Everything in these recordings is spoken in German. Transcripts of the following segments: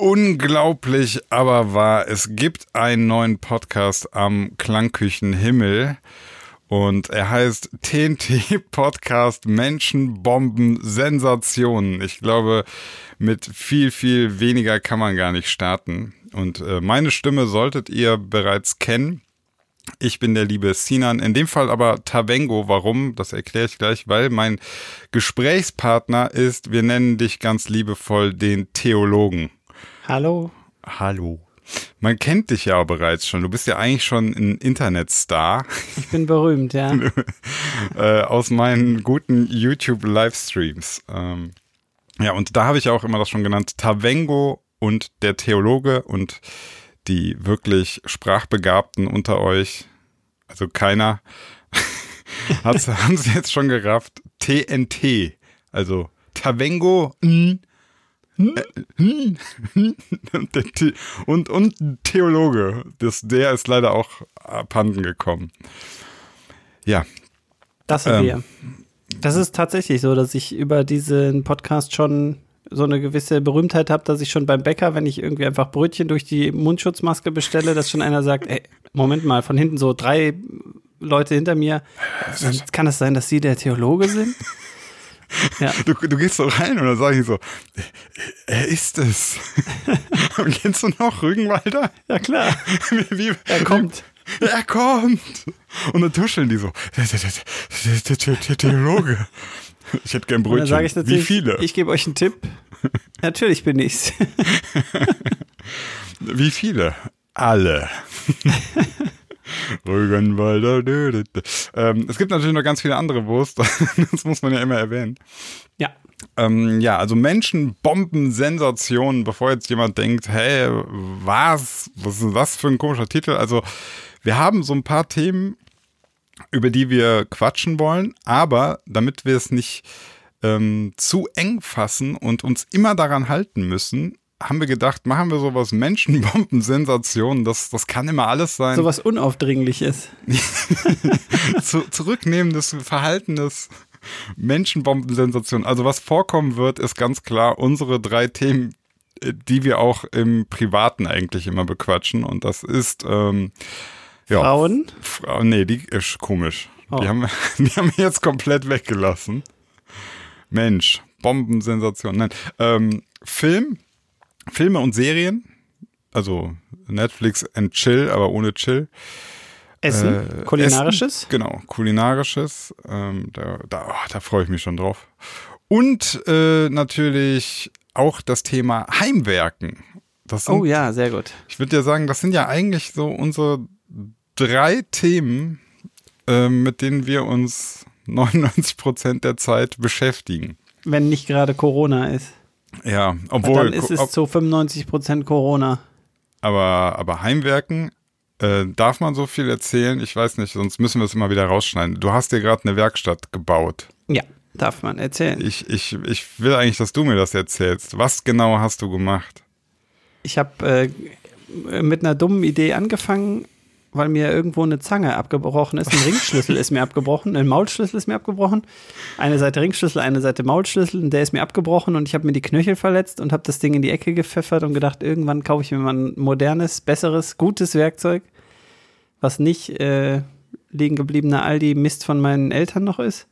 Unglaublich, aber wahr. Es gibt einen neuen Podcast am Klangküchenhimmel und er heißt TNT Podcast Menschen, Bomben, Sensationen. Ich glaube, mit viel, viel weniger kann man gar nicht starten. Und äh, meine Stimme solltet ihr bereits kennen. Ich bin der liebe Sinan, in dem Fall aber Tavengo. Warum? Das erkläre ich gleich, weil mein Gesprächspartner ist, wir nennen dich ganz liebevoll den Theologen. Hallo. Hallo. Man kennt dich ja bereits schon. Du bist ja eigentlich schon ein Internetstar. Ich bin berühmt, ja. äh, aus meinen guten YouTube-Livestreams. Ähm, ja, und da habe ich auch immer das schon genannt, Tavengo und der Theologe und die wirklich Sprachbegabten unter euch, also keiner, haben sie jetzt schon gerafft. TNT, also Tavengo n, und, und Theologe. Das, der ist leider auch abhanden gekommen. Ja. Das sind ähm, wir. Das ist tatsächlich so, dass ich über diesen Podcast schon so eine gewisse Berühmtheit habe, dass ich schon beim Bäcker, wenn ich irgendwie einfach Brötchen durch die Mundschutzmaske bestelle, dass schon einer sagt, ey, Moment mal, von hinten so drei Leute hinter mir, kann es sein, dass Sie der Theologe sind? Ja. Du, du gehst so rein und dann sage ich so, er ist es. und kennst du noch Rügenwalder? Ja klar. Wie, er kommt. Er kommt. Und dann tuscheln die so, der Theologe. Ich hätte gern Brötchen. Dann ich Wie viele? Ich gebe euch einen Tipp. Natürlich bin ich's. Wie viele? Alle. Rügenwalder. Ähm, es gibt natürlich noch ganz viele andere Wurst. das muss man ja immer erwähnen. Ja. Ähm, ja, also Menschen, Bomben, Sensationen, bevor jetzt jemand denkt, hey, was? Was ist das für ein komischer Titel? Also, wir haben so ein paar Themen, über die wir quatschen wollen, aber damit wir es nicht ähm, zu eng fassen und uns immer daran halten müssen, haben wir gedacht, machen wir sowas Menschenbomben-Sensationen, das, das kann immer alles sein. Sowas Unaufdringliches. zu, zurücknehmendes Verhalten des Menschenbomben-Sensationen. Also was vorkommen wird, ist ganz klar unsere drei Themen, die wir auch im Privaten eigentlich immer bequatschen. Und das ist ähm, ja, Frauen? Fra nee, die ist komisch. Oh. Die, haben, die haben jetzt komplett weggelassen. Mensch, Bombensensation. Nein, ähm, Film, Filme und Serien. Also Netflix and Chill, aber ohne Chill. Essen, äh, kulinarisches? Essen, genau, kulinarisches. Ähm, da da, oh, da freue ich mich schon drauf. Und äh, natürlich auch das Thema Heimwerken. Sind, oh ja, sehr gut. Ich würde ja sagen, das sind ja eigentlich so unsere drei Themen, äh, mit denen wir uns 99 Prozent der Zeit beschäftigen. Wenn nicht gerade Corona ist. Ja, obwohl. Dann ist es zu 95 Prozent Corona. Aber, aber Heimwerken, äh, darf man so viel erzählen? Ich weiß nicht, sonst müssen wir es immer wieder rausschneiden. Du hast dir gerade eine Werkstatt gebaut. Ja, darf man erzählen. Ich, ich, ich will eigentlich, dass du mir das erzählst. Was genau hast du gemacht? Ich habe äh, mit einer dummen Idee angefangen, weil mir irgendwo eine Zange abgebrochen ist. Ein Ringschlüssel ist mir abgebrochen, ein Maulschlüssel ist mir abgebrochen. Eine Seite Ringschlüssel, eine Seite Maulschlüssel, und der ist mir abgebrochen und ich habe mir die Knöchel verletzt und habe das Ding in die Ecke gepfeffert und gedacht, irgendwann kaufe ich mir mal ein modernes, besseres, gutes Werkzeug, was nicht äh, liegen gebliebener Aldi Mist von meinen Eltern noch ist.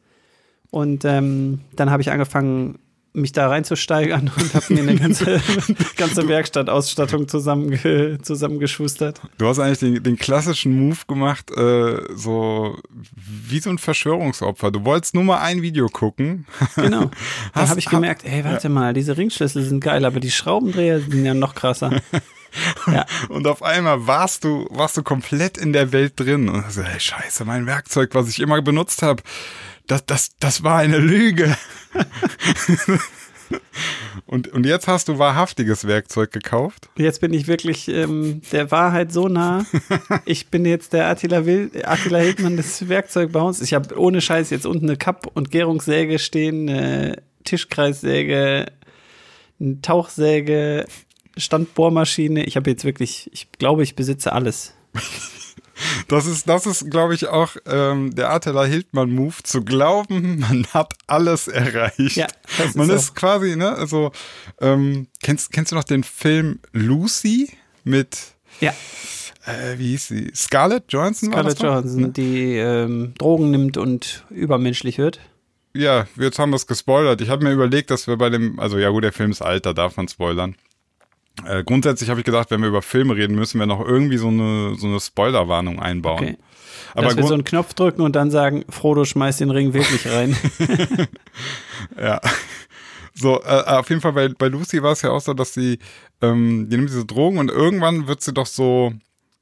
Und ähm, dann habe ich angefangen, mich da reinzusteigern und habe mir eine ganze, ganze Werkstattausstattung zusammenge, zusammengeschustert. Du hast eigentlich den, den klassischen Move gemacht, äh, so wie so ein Verschwörungsopfer. Du wolltest nur mal ein Video gucken. Genau. Dann habe ich gemerkt, ey, warte ja. mal, diese Ringschlüssel sind geil, aber die Schraubendreher sind ja noch krasser. Ja. Und auf einmal warst du, warst du komplett in der Welt drin. Und so, hey, scheiße, mein Werkzeug, was ich immer benutzt habe, das, das, das war eine Lüge. und, und jetzt hast du wahrhaftiges Werkzeug gekauft? Jetzt bin ich wirklich ähm, der Wahrheit so nah. Ich bin jetzt der Attila, Will, Attila Hildmann des Werkzeugbaus. Ich habe ohne Scheiß jetzt unten eine Kapp- und Gärungssäge stehen, eine Tischkreissäge, eine Tauchsäge, Standbohrmaschine. Ich habe jetzt wirklich, ich glaube, ich besitze alles. Das ist, das ist, glaube ich, auch ähm, der Attila Hildmann-Move, zu glauben, man hat alles erreicht. Ja, man ist ist quasi, ne, also, ähm, kennst, kennst du noch den Film Lucy mit, Ja, äh, wie hieß sie? Scarlett Johansson? Scarlett? Johansson, die ähm, Drogen nimmt und übermenschlich wird. Ja, jetzt haben wir es gespoilert. Ich habe mir überlegt, dass wir bei dem, also ja gut, der Film ist alt, da darf man spoilern. Äh, grundsätzlich habe ich gedacht, wenn wir über Filme reden, müssen wir noch irgendwie so eine, so eine Spoilerwarnung einbauen. Okay. Aber Dass wir so einen Knopf drücken und dann sagen, Frodo schmeißt den Ring wirklich rein. Ja. So, äh, auf jeden Fall bei, bei Lucy war es ja auch so, dass sie, ähm, die nimmt diese Drogen und irgendwann wird sie doch so,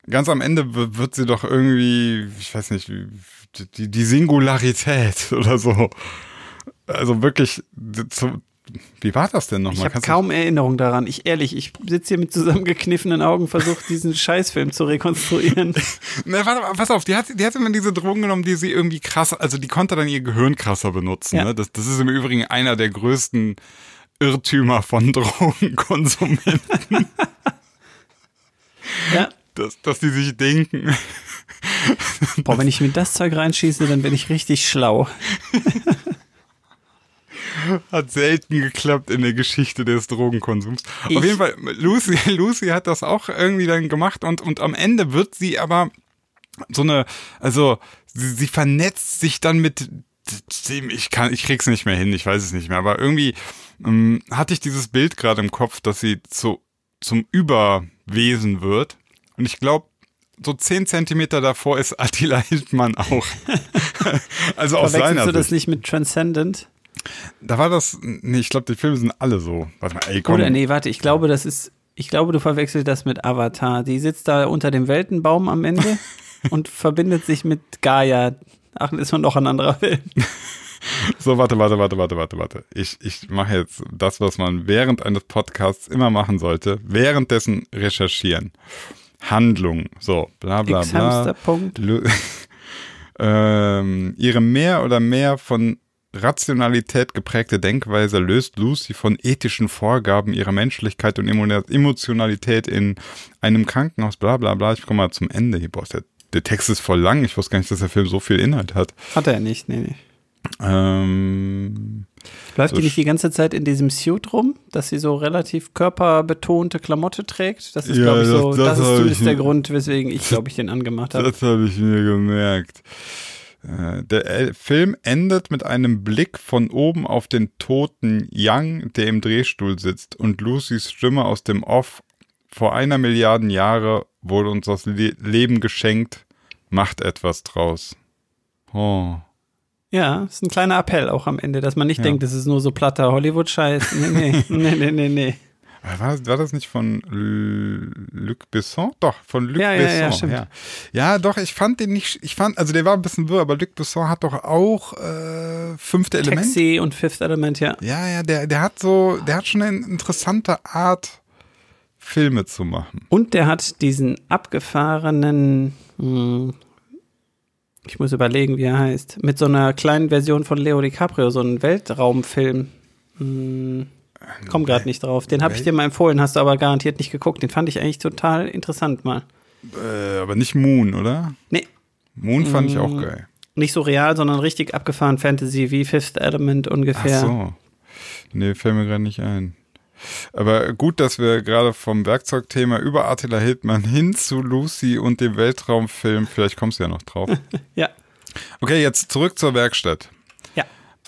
ganz am Ende wird sie doch irgendwie, ich weiß nicht, die, die Singularität oder so. Also wirklich, zu, wie war das denn nochmal? Ich habe kaum Erinnerung daran. Ich ehrlich, ich sitze hier mit zusammengekniffenen Augen, versuche diesen Scheißfilm zu rekonstruieren. Ne, warte, pass auf, die hat, die hat immer diese Drogen genommen, die sie irgendwie krasser, also die konnte dann ihr Gehirn krasser benutzen. Ja. Ne? Das, das ist im Übrigen einer der größten Irrtümer von Drogenkonsumenten, ja. dass, dass die sich denken, Boah, wenn ich mir das Zeug reinschieße, dann bin ich richtig schlau. Hat selten geklappt in der Geschichte des Drogenkonsums. Ich- Auf jeden Fall, Lucy, Lucy hat das auch irgendwie dann gemacht und, und am Ende wird sie aber so eine, also sie, sie vernetzt sich dann mit dem, ich kann, ich krieg's nicht mehr hin, ich weiß es nicht mehr, aber irgendwie ähm, hatte ich dieses Bild gerade im Kopf, dass sie zu, zum Überwesen wird. Und ich glaube, so zehn Zentimeter davor ist Attila Hildmann auch. also aus seiner du das Sicht. nicht mit Transcendent? Da war das, nee, ich glaube, die Filme sind alle so. Warte mal, ey, komm. Oder nee, warte, ich glaube, das ist, ich glaube, du verwechselst das mit Avatar. Die sitzt da unter dem Weltenbaum am Ende und verbindet sich mit Gaia. Ach, ist noch ein anderer Film. So, warte, warte, warte, warte, warte, warte. Ich, ich mache jetzt das, was man während eines Podcasts immer machen sollte. Währenddessen recherchieren. Handlung. So, bla bla bla. X-Hamster-Punkt. Lu ähm, ihre mehr oder mehr von Rationalität geprägte Denkweise löst Lucy von ethischen Vorgaben ihrer Menschlichkeit und Emo- Emotionalität in einem Krankenhaus, bla bla bla. Ich komme mal zum Ende hier. Boah, der, der Text ist voll lang. Ich wusste gar nicht, dass der Film so viel Inhalt hat. Hat er nicht, nee, nee. Ähm, Läuft So die nicht die ganze Zeit in diesem Suit rum, dass sie so relativ körperbetonte Klamotte trägt? Das ist, Ja, glaube ich, das- so, das das, ist hab zumindest der Grund, weswegen ich, glaube ich, den angemacht habe. Das habe ich mir gemerkt. Äh, Der El- Film endet mit einem Blick von oben auf den toten Young, der im Drehstuhl sitzt, und Lucys Stimme aus dem Off. Vor einer Milliarden Jahre wurde uns das Le Leben geschenkt. Macht etwas draus. Oh. Ja, ist ein kleiner Appell auch am Ende, dass man nicht Ja. denkt, das ist nur so platter Hollywood-Scheiß. Nee, nee, nee, nee, nee, nee. War, war das nicht von Luc Besson? Doch, von Luc Ja, ja, ja, Besson. stimmt. ja. ja, doch, ich fand den nicht, ich fand, also der war ein bisschen wirr, aber Luc Besson hat doch auch äh, fünfte Element. Taxi und Fifth Element, ja. Ja, ja, der, der hat so, der hat schon eine interessante Art, Filme zu machen. Und der hat diesen abgefahrenen, hm, ich muss überlegen, wie er heißt, mit so einer kleinen Version von Leo DiCaprio, so einen Weltraumfilm. Hm, komm gerade nicht drauf. Den habe ich dir mal empfohlen, hast du aber garantiert nicht geguckt. Den fand ich eigentlich total interessant mal. Äh, aber nicht Moon, oder? Nee, Moon fand ich auch Mm, geil. nicht so real, sondern richtig abgefahren Fantasy, wie Fifth Element Ach ungefähr. so. Nee, fällt mir gerade nicht ein. Aber gut, dass wir gerade vom Werkzeugthema über Attila Hildmann hin zu Lucy und dem Weltraumfilm, vielleicht kommst du ja noch drauf. Ja, Okay, jetzt zurück zur Werkstatt. ja.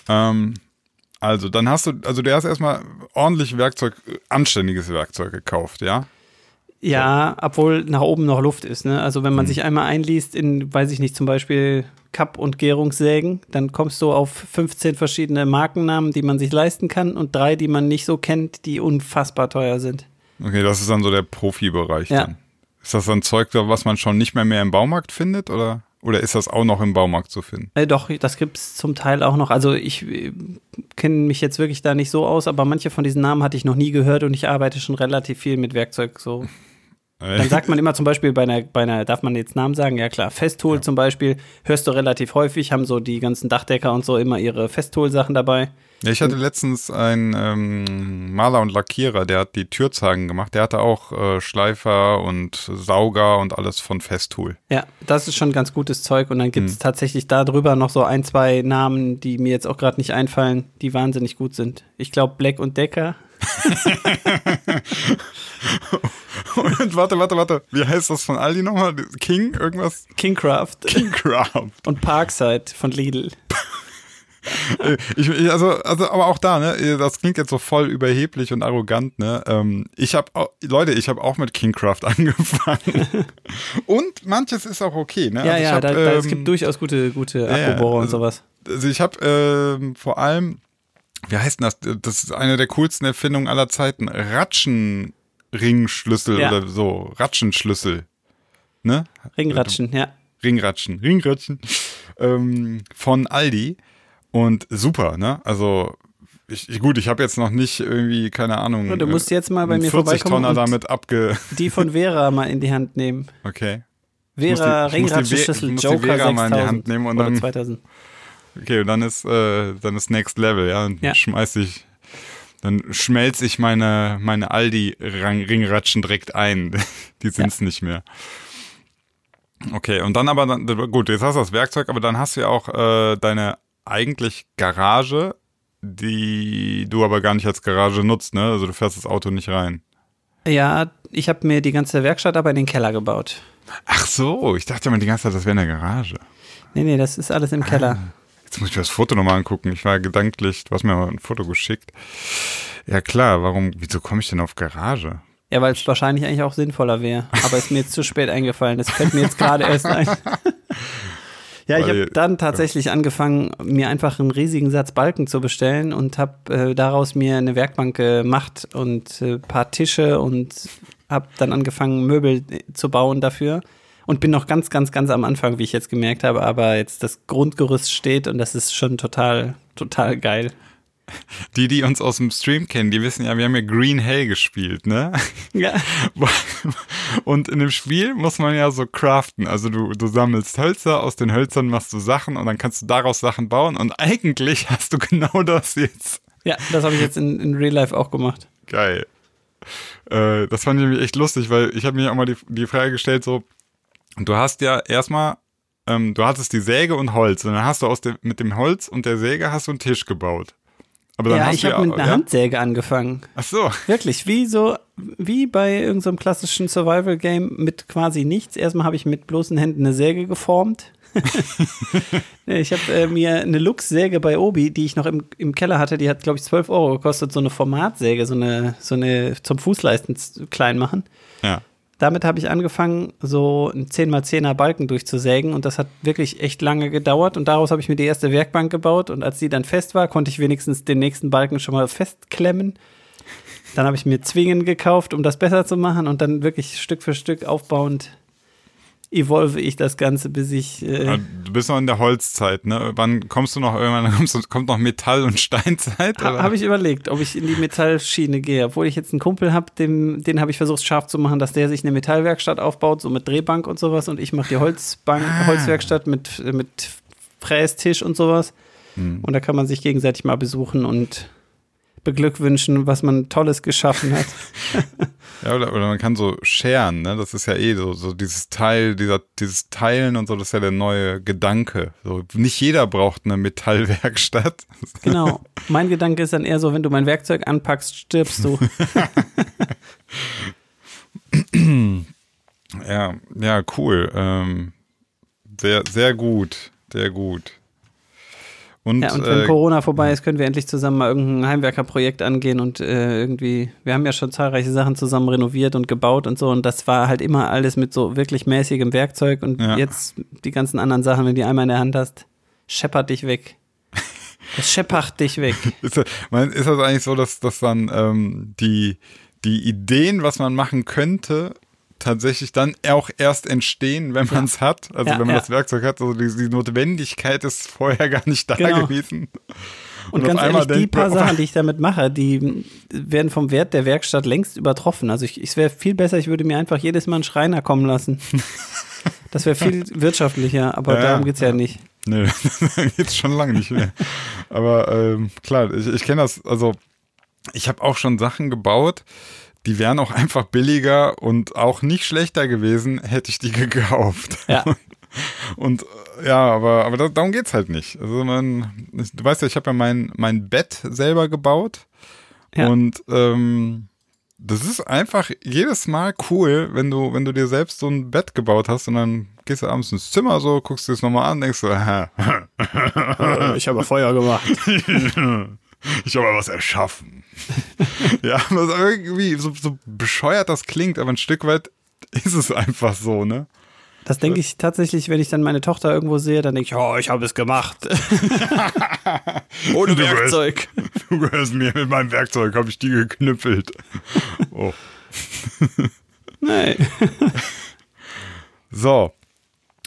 Ähm, also, dann hast du, also du hast erstmal ordentlich Werkzeug, anständiges Werkzeug gekauft, ja? Ja, obwohl nach oben noch Luft ist. Ne? Also wenn man Hm. sich einmal einliest in, weiß ich nicht, zum Beispiel Kapp- und Gärungssägen, dann kommst du auf 15 verschiedene Markennamen, die man sich leisten kann und drei, die man nicht so kennt, die unfassbar teuer sind. Okay, das ist dann so der Profibereich Ja. dann. Ist das dann Zeug, was man schon nicht mehr mehr im Baumarkt findet oder, oder ist das auch noch im Baumarkt zu finden? Äh, doch, das gibt es zum Teil auch noch. Also ich äh, kenne mich jetzt wirklich da nicht so aus, aber manche von diesen Namen hatte ich noch nie gehört und ich arbeite schon relativ viel mit Werkzeug so. Dann sagt man immer zum Beispiel bei einer, bei einer, darf man jetzt Namen sagen? Ja klar, Festool Ja. zum Beispiel, hörst du relativ häufig, haben so die ganzen Dachdecker und so immer ihre Festool-Sachen dabei. Ja, ich hatte letztens einen ähm, Maler und Lackierer, der hat die Türzagen gemacht. Der hatte auch äh, Schleifer und Sauger und alles von Festool. Ja, das ist schon ganz gutes Zeug. Und dann gibt es hm. tatsächlich darüber noch so ein, zwei Namen, die mir jetzt auch gerade nicht einfallen, die wahnsinnig gut sind. Ich glaube, Black und Decker. und warte, warte, warte. Wie heißt das von Aldi nochmal? King? Irgendwas? Kingcraft. Kingcraft. Und Parkside von Lidl. ich, ich, also, also, aber auch da, ne, das klingt jetzt so voll überheblich und arrogant, ne. Ähm, ich habe, Leute, ich habe auch mit Kingcraft angefangen. und manches ist auch okay, ne? Ja, also ja, hab, da, da, ähm, es gibt durchaus gute, gute Akkubohrer ja, und sowas. Also ich habe ähm, vor allem, wie heißt denn das? Das ist eine der coolsten Erfindungen aller Zeiten. Ratschenringschlüssel ja. oder so. Ratschenschlüssel. Ne? Ringratschen, ja. Ringratschen, Ringratschen. Ähm, von Aldi. Und super, ne? Also ich, gut, ich habe jetzt noch nicht irgendwie, keine Ahnung. Du musst jetzt mal bei mir 40 vorbeikommen Tonner damit abge. Die von Vera mal in die Hand nehmen. Okay. Vera Ringratschenschlüssel Joker die Vera mal in die Hand nehmen und dann 2000. Okay, und dann ist äh, dann ist Next Level, ja, und ja. schmeiß ich dann schmelze ich meine meine Aldi Ringratschen direkt ein. die sind's ja. nicht mehr. Okay, und dann aber dann, gut, jetzt hast du das Werkzeug, aber dann hast du ja auch äh, deine eigentlich Garage, die du aber gar nicht als Garage nutzt, ne? Also du fährst das Auto nicht rein. Ja, ich habe mir die ganze Werkstatt aber in den Keller gebaut. Ach so, ich dachte immer die ganze Zeit, das wäre eine Garage. Nee, nee, das ist alles im Keller. Ah, jetzt muss ich mir das Foto nochmal angucken. Ich war gedanklich, du hast mir mal ein Foto geschickt. Ja klar, warum, wieso komme ich denn auf Garage? Ja, weil es wahrscheinlich eigentlich auch sinnvoller wäre. Aber ist mir jetzt zu spät eingefallen. Das fällt mir jetzt gerade erst ein. Ja, ich habe dann tatsächlich angefangen, mir einfach einen riesigen Satz Balken zu bestellen und habe äh, daraus mir eine Werkbank gemacht und ein äh, paar Tische und habe dann angefangen, Möbel äh, zu bauen dafür. Und bin noch ganz, ganz, ganz am Anfang, wie ich jetzt gemerkt habe, aber jetzt das Grundgerüst steht und das ist schon total, total geil. Die, die uns aus dem Stream kennen, die wissen ja, wir haben ja Green Hell gespielt, ne? Ja. Und in dem Spiel muss man ja so craften. Also du, du sammelst Hölzer, aus den Hölzern machst du Sachen und dann kannst du daraus Sachen bauen. Und eigentlich hast du genau das jetzt. Ja, das habe ich jetzt in, in Real Life auch gemacht. Geil. Äh, das fand ich nämlich echt lustig, weil ich habe mir auch mal die, die Frage gestellt, so, du hast ja erstmal ähm, du hattest die Säge und Holz und dann hast du aus dem, mit dem Holz und der Säge hast du einen Tisch gebaut. Aber dann ja, ich habe mit einer ja? Handsäge angefangen. Ach so. Wirklich, wie so, wie bei irgendeinem so klassischen Survival-Game mit quasi nichts. Erstmal habe ich mit bloßen Händen eine Säge geformt. ich habe äh, mir eine Lux-Säge bei Obi, die ich noch im, im Keller hatte, die hat, glaube ich, 12 Euro gekostet. So eine Formatsäge, so eine, so eine zum Fußleisten klein machen. Ja damit habe ich angefangen, so ein 10x10er Balken durchzusägen und das hat wirklich echt lange gedauert und daraus habe ich mir die erste Werkbank gebaut und als die dann fest war, konnte ich wenigstens den nächsten Balken schon mal festklemmen. Dann habe ich mir Zwingen gekauft, um das besser zu machen und dann wirklich Stück für Stück aufbauend evolve ich das Ganze, bis ich. Äh du bist noch in der Holzzeit, ne? Wann kommst du noch irgendwann? Kommst, kommt noch Metall- und Steinzeit? Ha, habe ich überlegt, ob ich in die Metallschiene gehe. Obwohl ich jetzt einen Kumpel habe, den habe ich versucht scharf zu machen, dass der sich eine Metallwerkstatt aufbaut, so mit Drehbank und sowas. Und ich mache die Holzbank, ah. Holzwerkstatt mit, mit Frästisch und sowas. Hm. Und da kann man sich gegenseitig mal besuchen und beglückwünschen, was man Tolles geschaffen hat. ja, oder, oder, man kann so scheren, ne? Das ist ja eh so, so dieses Teil, dieser, dieses Teilen und so, das ist ja der neue Gedanke. So, nicht jeder braucht eine Metallwerkstatt. Genau. Mein Gedanke ist dann eher so, wenn du mein Werkzeug anpackst, stirbst du. ja, ja, cool. Ähm, sehr, sehr gut. Sehr gut. Und, ja, und wenn äh, Corona vorbei ist, können wir endlich zusammen mal irgendein Heimwerkerprojekt angehen und äh, irgendwie, wir haben ja schon zahlreiche Sachen zusammen renoviert und gebaut und so und das war halt immer alles mit so wirklich mäßigem Werkzeug und ja. jetzt die ganzen anderen Sachen, wenn du die einmal in der Hand hast, scheppert dich weg. Das scheppert dich weg. ist, das, ist das eigentlich so, dass, dass dann ähm, die, die Ideen, was man machen könnte, tatsächlich dann auch erst entstehen, wenn man es hat. Also ja, wenn man ja. das Werkzeug hat. Also die, die, Notwendigkeit ist vorher gar nicht da genau. gewesen. Und, und ganz ehrlich, die paar Sachen, die ich damit mache, die werden vom Wert der Werkstatt längst übertroffen. Also ich, es wäre viel besser, ich würde mir einfach jedes Mal einen Schreiner kommen lassen. das wäre viel wirtschaftlicher, aber ja, darum geht es ja nicht. Nee, jetzt schon lange nicht mehr. Aber ähm, klar, ich, ich kenne das, also ich habe auch schon Sachen gebaut, die wären auch einfach billiger und auch nicht schlechter gewesen, hätte ich die gekauft. Ja. Und äh, ja, aber, aber da, darum geht's halt nicht. Also man, du weißt ja, ich habe ja mein, mein Bett selber gebaut. Ja. Und ähm, das ist einfach jedes Mal cool, wenn du, wenn du dir selbst so ein Bett gebaut hast und dann gehst du abends ins Zimmer so, guckst dir das nochmal an, denkst du, Äh, ich habe Feuer gemacht. ich habe mal was erschaffen. ja, was irgendwie so, so bescheuert das klingt, aber ein Stück weit ist es einfach so, ne? Das denke ich tatsächlich, wenn ich dann meine Tochter irgendwo sehe, dann denke ich, oh, ich habe es gemacht. Ohne Du Werkzeug. Du gehörst mir mit meinem Werkzeug, habe ich die geknüppelt. Oh. Nee. So.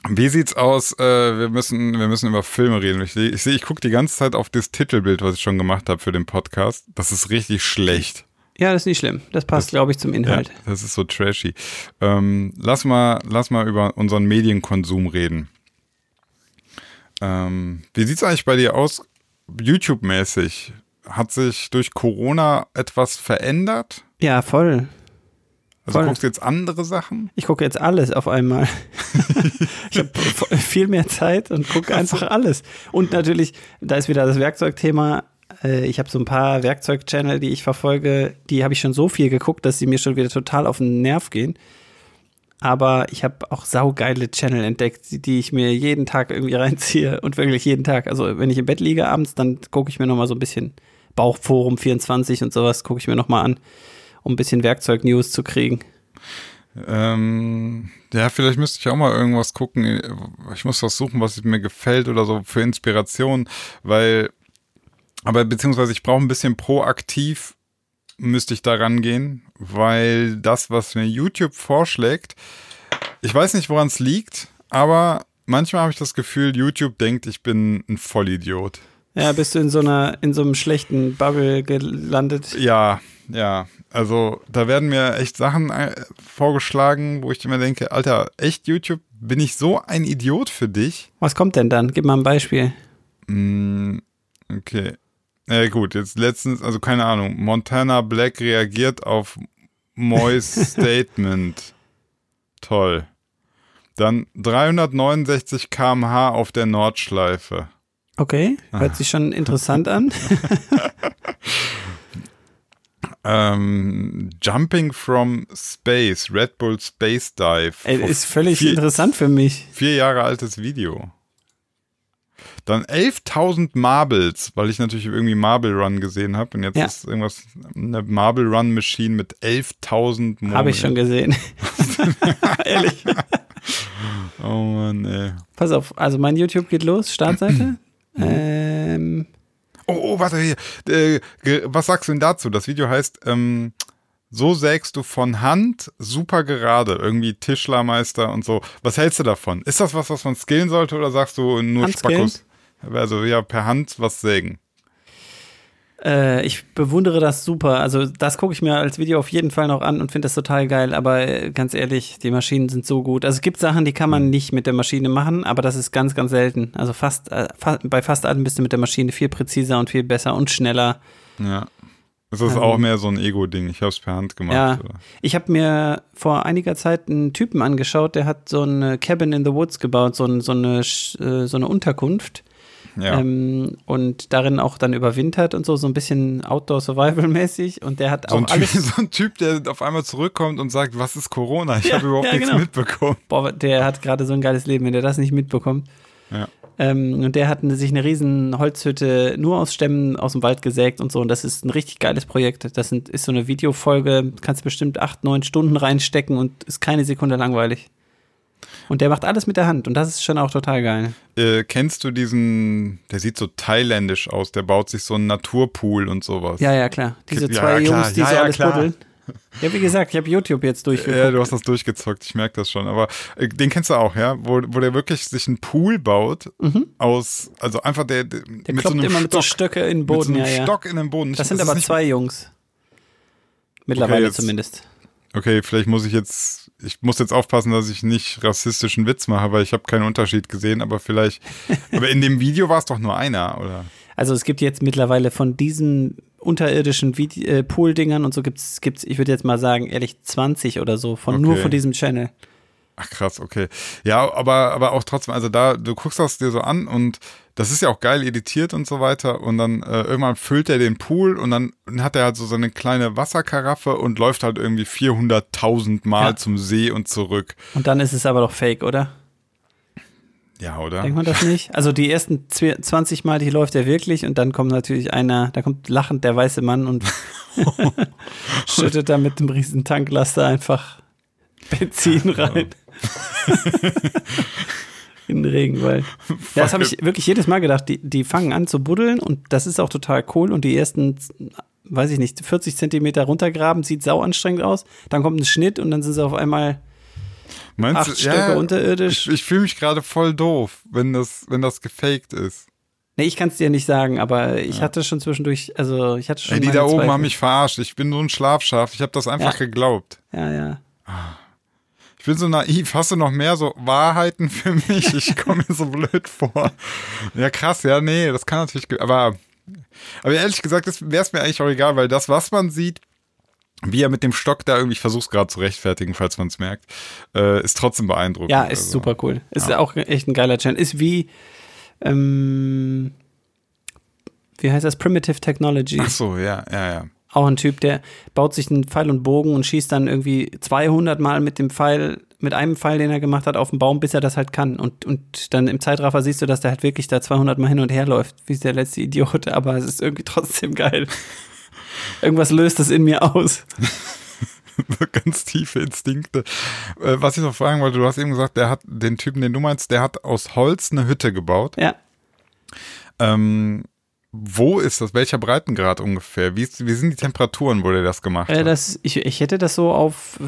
Wie sieht's aus? Äh, wir, müssen, wir müssen über Filme reden. Ich sehe, ich, seh, ich gucke die ganze Zeit auf das Titelbild, was ich schon gemacht habe für den Podcast. Das ist richtig schlecht. Ja, das ist nicht schlimm. Das passt, glaube ich, zum Inhalt. Ja, das ist so trashy. Ähm, lass, mal, lass mal über unseren Medienkonsum reden. Ähm, wie sieht's eigentlich bei dir aus, YouTube-mäßig? Hat sich durch Corona etwas verändert? Ja, voll. Also Voll. guckst du jetzt andere Sachen? Ich gucke jetzt alles auf einmal. ich habe viel mehr Zeit und gucke einfach alles. Und natürlich, da ist wieder das Werkzeugthema. Äh, Ich habe so ein paar Werkzeug-Channel, die ich verfolge, die habe ich schon so viel geguckt, dass sie mir schon wieder total auf den Nerv gehen. Aber ich habe auch saugeile Channel entdeckt, die- ich mir jeden Tag irgendwie reinziehe und wirklich jeden Tag. Also wenn ich im Bett liege abends, dann gucke ich mir noch mal so ein bisschen Bauchforum 24 und sowas gucke ich mir noch mal an, um ein bisschen Werkzeug-News zu kriegen. Ähm, ja, vielleicht müsste ich auch mal irgendwas gucken. Ich muss was suchen, was mir gefällt oder so für Inspiration, weil, aber beziehungsweise ich brauche ein bisschen proaktiv, müsste ich da rangehen, weil das, was mir YouTube vorschlägt, ich weiß nicht, woran es liegt, aber manchmal habe ich das Gefühl, YouTube denkt, ich bin ein Vollidiot. Ja, bist du in so einer, in so einem schlechten Bubble gelandet? Ja, ja. Also da werden mir echt Sachen äh, vorgeschlagen, wo ich mir denke, Alter, echt YouTube, bin ich so ein Idiot für dich? Was kommt denn dann? Gib mal ein Beispiel. Mm, okay. Ja gut, jetzt letztens, also keine Ahnung, Montana Black reagiert auf Moys Statement. Toll. Dann 369 km/h auf der Nordschleife. Okay, hört sich schon interessant an. Ähm, Jumping from Space, Red Bull Space Dive. Ey, ist völlig Vier- interessant für mich. Vier Jahre altes Video. Dann 11.000 Marbles, weil ich natürlich irgendwie Marble Run gesehen habe. Und jetzt Ja. ist irgendwas, eine Marble Run Machine mit 11.000 Murmeln. Habe ich schon gesehen. Ehrlich. Oh Mann, ey. Pass auf, also mein YouTube geht los, Startseite. ähm, Oh, oh, warte hier. Äh, was sagst du denn dazu? Das Video heißt, ähm, so sägst du von Hand super gerade. Irgendwie Tischlermeister und so. Was hältst du davon? Ist das was, was man skillen sollte oder sagst du nur? Spackos? Also ja, per Hand was sägen. Äh, ich bewundere das super. Also das gucke ich mir als Video auf jeden Fall noch an und finde das total geil. Aber äh, ganz ehrlich, die Maschinen sind so gut. Also es gibt Sachen, die kann man nicht mit der Maschine machen, aber das ist ganz, ganz selten. Also fast, äh, fa bei fast allem bist du mit der Maschine viel präziser und viel besser und schneller. Ja. Das ist Ähm, auch mehr so ein Ego-Ding. Ich habe es per Hand gemacht. Ja. Oder? Ich habe mir vor einiger Zeit einen Typen angeschaut, der hat so eine Cabin in the Woods gebaut, so, ein, so, eine, äh, so eine Unterkunft. Ja. Ähm, und darin auch dann überwintert und so, so ein bisschen Outdoor-Survival-mäßig. Und der hat so, auch ein typ, alles. so ein Typ, der auf einmal zurückkommt und sagt, was ist Corona? Ich Ja, habe überhaupt ja, nichts genau. mitbekommen. Boah, der hat gerade so ein geiles Leben, wenn der das nicht mitbekommt. Ja. Ähm, und der hat sich eine riesen Holzhütte nur aus Stämmen aus dem Wald gesägt und so. Und das ist ein richtig geiles Projekt. Das sind, ist so eine Videofolge, kannst bestimmt acht, neun Stunden reinstecken und ist keine Sekunde langweilig. Und der macht alles mit der Hand und das ist schon auch total geil. Äh, kennst du diesen, der sieht so thailändisch aus, der baut sich so einen Naturpool und sowas. Ja, ja, klar. Diese Ja, zwei klar. Jungs, die Ja, so ja, alles klar. buddeln. Ja, wie gesagt, ich habe YouTube jetzt durchgeguckt. Ja, du hast das durchgezockt, ich merke das schon. Aber äh, den kennst du auch, ja? Wo, wo der wirklich sich einen Pool baut aus, also einfach der, der, Mhm. der kloppt immer mit so Stöcke in den Boden. mit so ja, einem ja. Stock in den Boden. Das sind ist aber nicht- zwei Jungs. Mittlerweile jetzt- zumindest. Okay, vielleicht muss ich jetzt, ich muss jetzt aufpassen, dass ich nicht rassistischen Witz mache, weil ich habe keinen Unterschied gesehen, aber vielleicht, aber in dem Video war es doch nur einer, oder? Also es gibt jetzt mittlerweile von diesen unterirdischen Vide äh, Pool-Dingern und so gibt's, gibt's, ich würde jetzt mal sagen, ehrlich 20 oder so, von nur Okay. von diesem Channel. Ach krass, okay. Ja, aber, aber auch trotzdem, also da, du guckst das dir so an und das ist ja auch geil editiert und so weiter und dann äh, irgendwann füllt er den Pool und dann hat er halt so seine kleine Wasserkaraffe und läuft halt irgendwie 400.000 Mal Ja. zum See und zurück. Und dann ist es aber doch fake, oder? Ja, oder? Denkt man das nicht? Also die ersten zwe- 20 Mal, die läuft er wirklich und dann kommt natürlich einer, da kommt lachend der weiße Mann und schüttet da mit dem riesen Tanklaster einfach Benzin rein. In den Regenwald. Ja, das habe ich wirklich jedes Mal gedacht. Die, die fangen an zu buddeln und das ist auch total cool. Und die ersten, weiß ich nicht, 40 Zentimeter runtergraben, sieht sau anstrengend aus. Dann kommt ein Schnitt und dann sind sie auf einmal Meinst acht Stöcke unterirdisch. Ich, ich fühle mich gerade voll doof, wenn das, wenn das gefaked ist. Nee, ich kann es dir nicht sagen, aber ich hatte schon zwischendurch, also ich hatte schon. Ey, die da oben Zweifel. haben mich verarscht. Ich bin so ein Schlafschaf. Ich habe das einfach Ja. geglaubt. Ja, ja. Ich bin so naiv. Hast du noch mehr so Wahrheiten für mich? Ich komme mir so blöd vor. Ja, krass. Ja, nee, das kann natürlich. Aber, aber ehrlich gesagt, wäre es mir eigentlich auch egal, weil das, was man sieht, wie er mit dem Stock da irgendwie, es gerade zu rechtfertigen, falls man es merkt, äh, ist trotzdem beeindruckend. Ja, ist Also, super cool. Ist auch echt ein geiler Channel. Ist wie, ähm, wie heißt das? Primitive Technology. Ach so, ja, ja, ja. Auch ein Typ, der baut sich einen Pfeil und Bogen und schießt dann irgendwie 200 Mal mit dem Pfeil, mit einem Pfeil, den er gemacht hat, auf den Baum, bis er das halt kann. Und, und dann im Zeitraffer siehst du, dass der halt wirklich da 200 Mal hin und her läuft, wie der letzte Idiot. Aber es ist irgendwie trotzdem geil. Irgendwas löst das in mir aus. ganz tiefe Instinkte. Äh, was ich noch fragen wollte, du hast eben gesagt, der hat den Typen, den du meinst, der hat aus Holz eine Hütte gebaut. Ja. Ähm, wo ist das? Welcher Breitengrad ungefähr? Wie, ist, wie sind die Temperaturen, wo der das gemacht Äh, hat? das, ich, ich hätte das so auf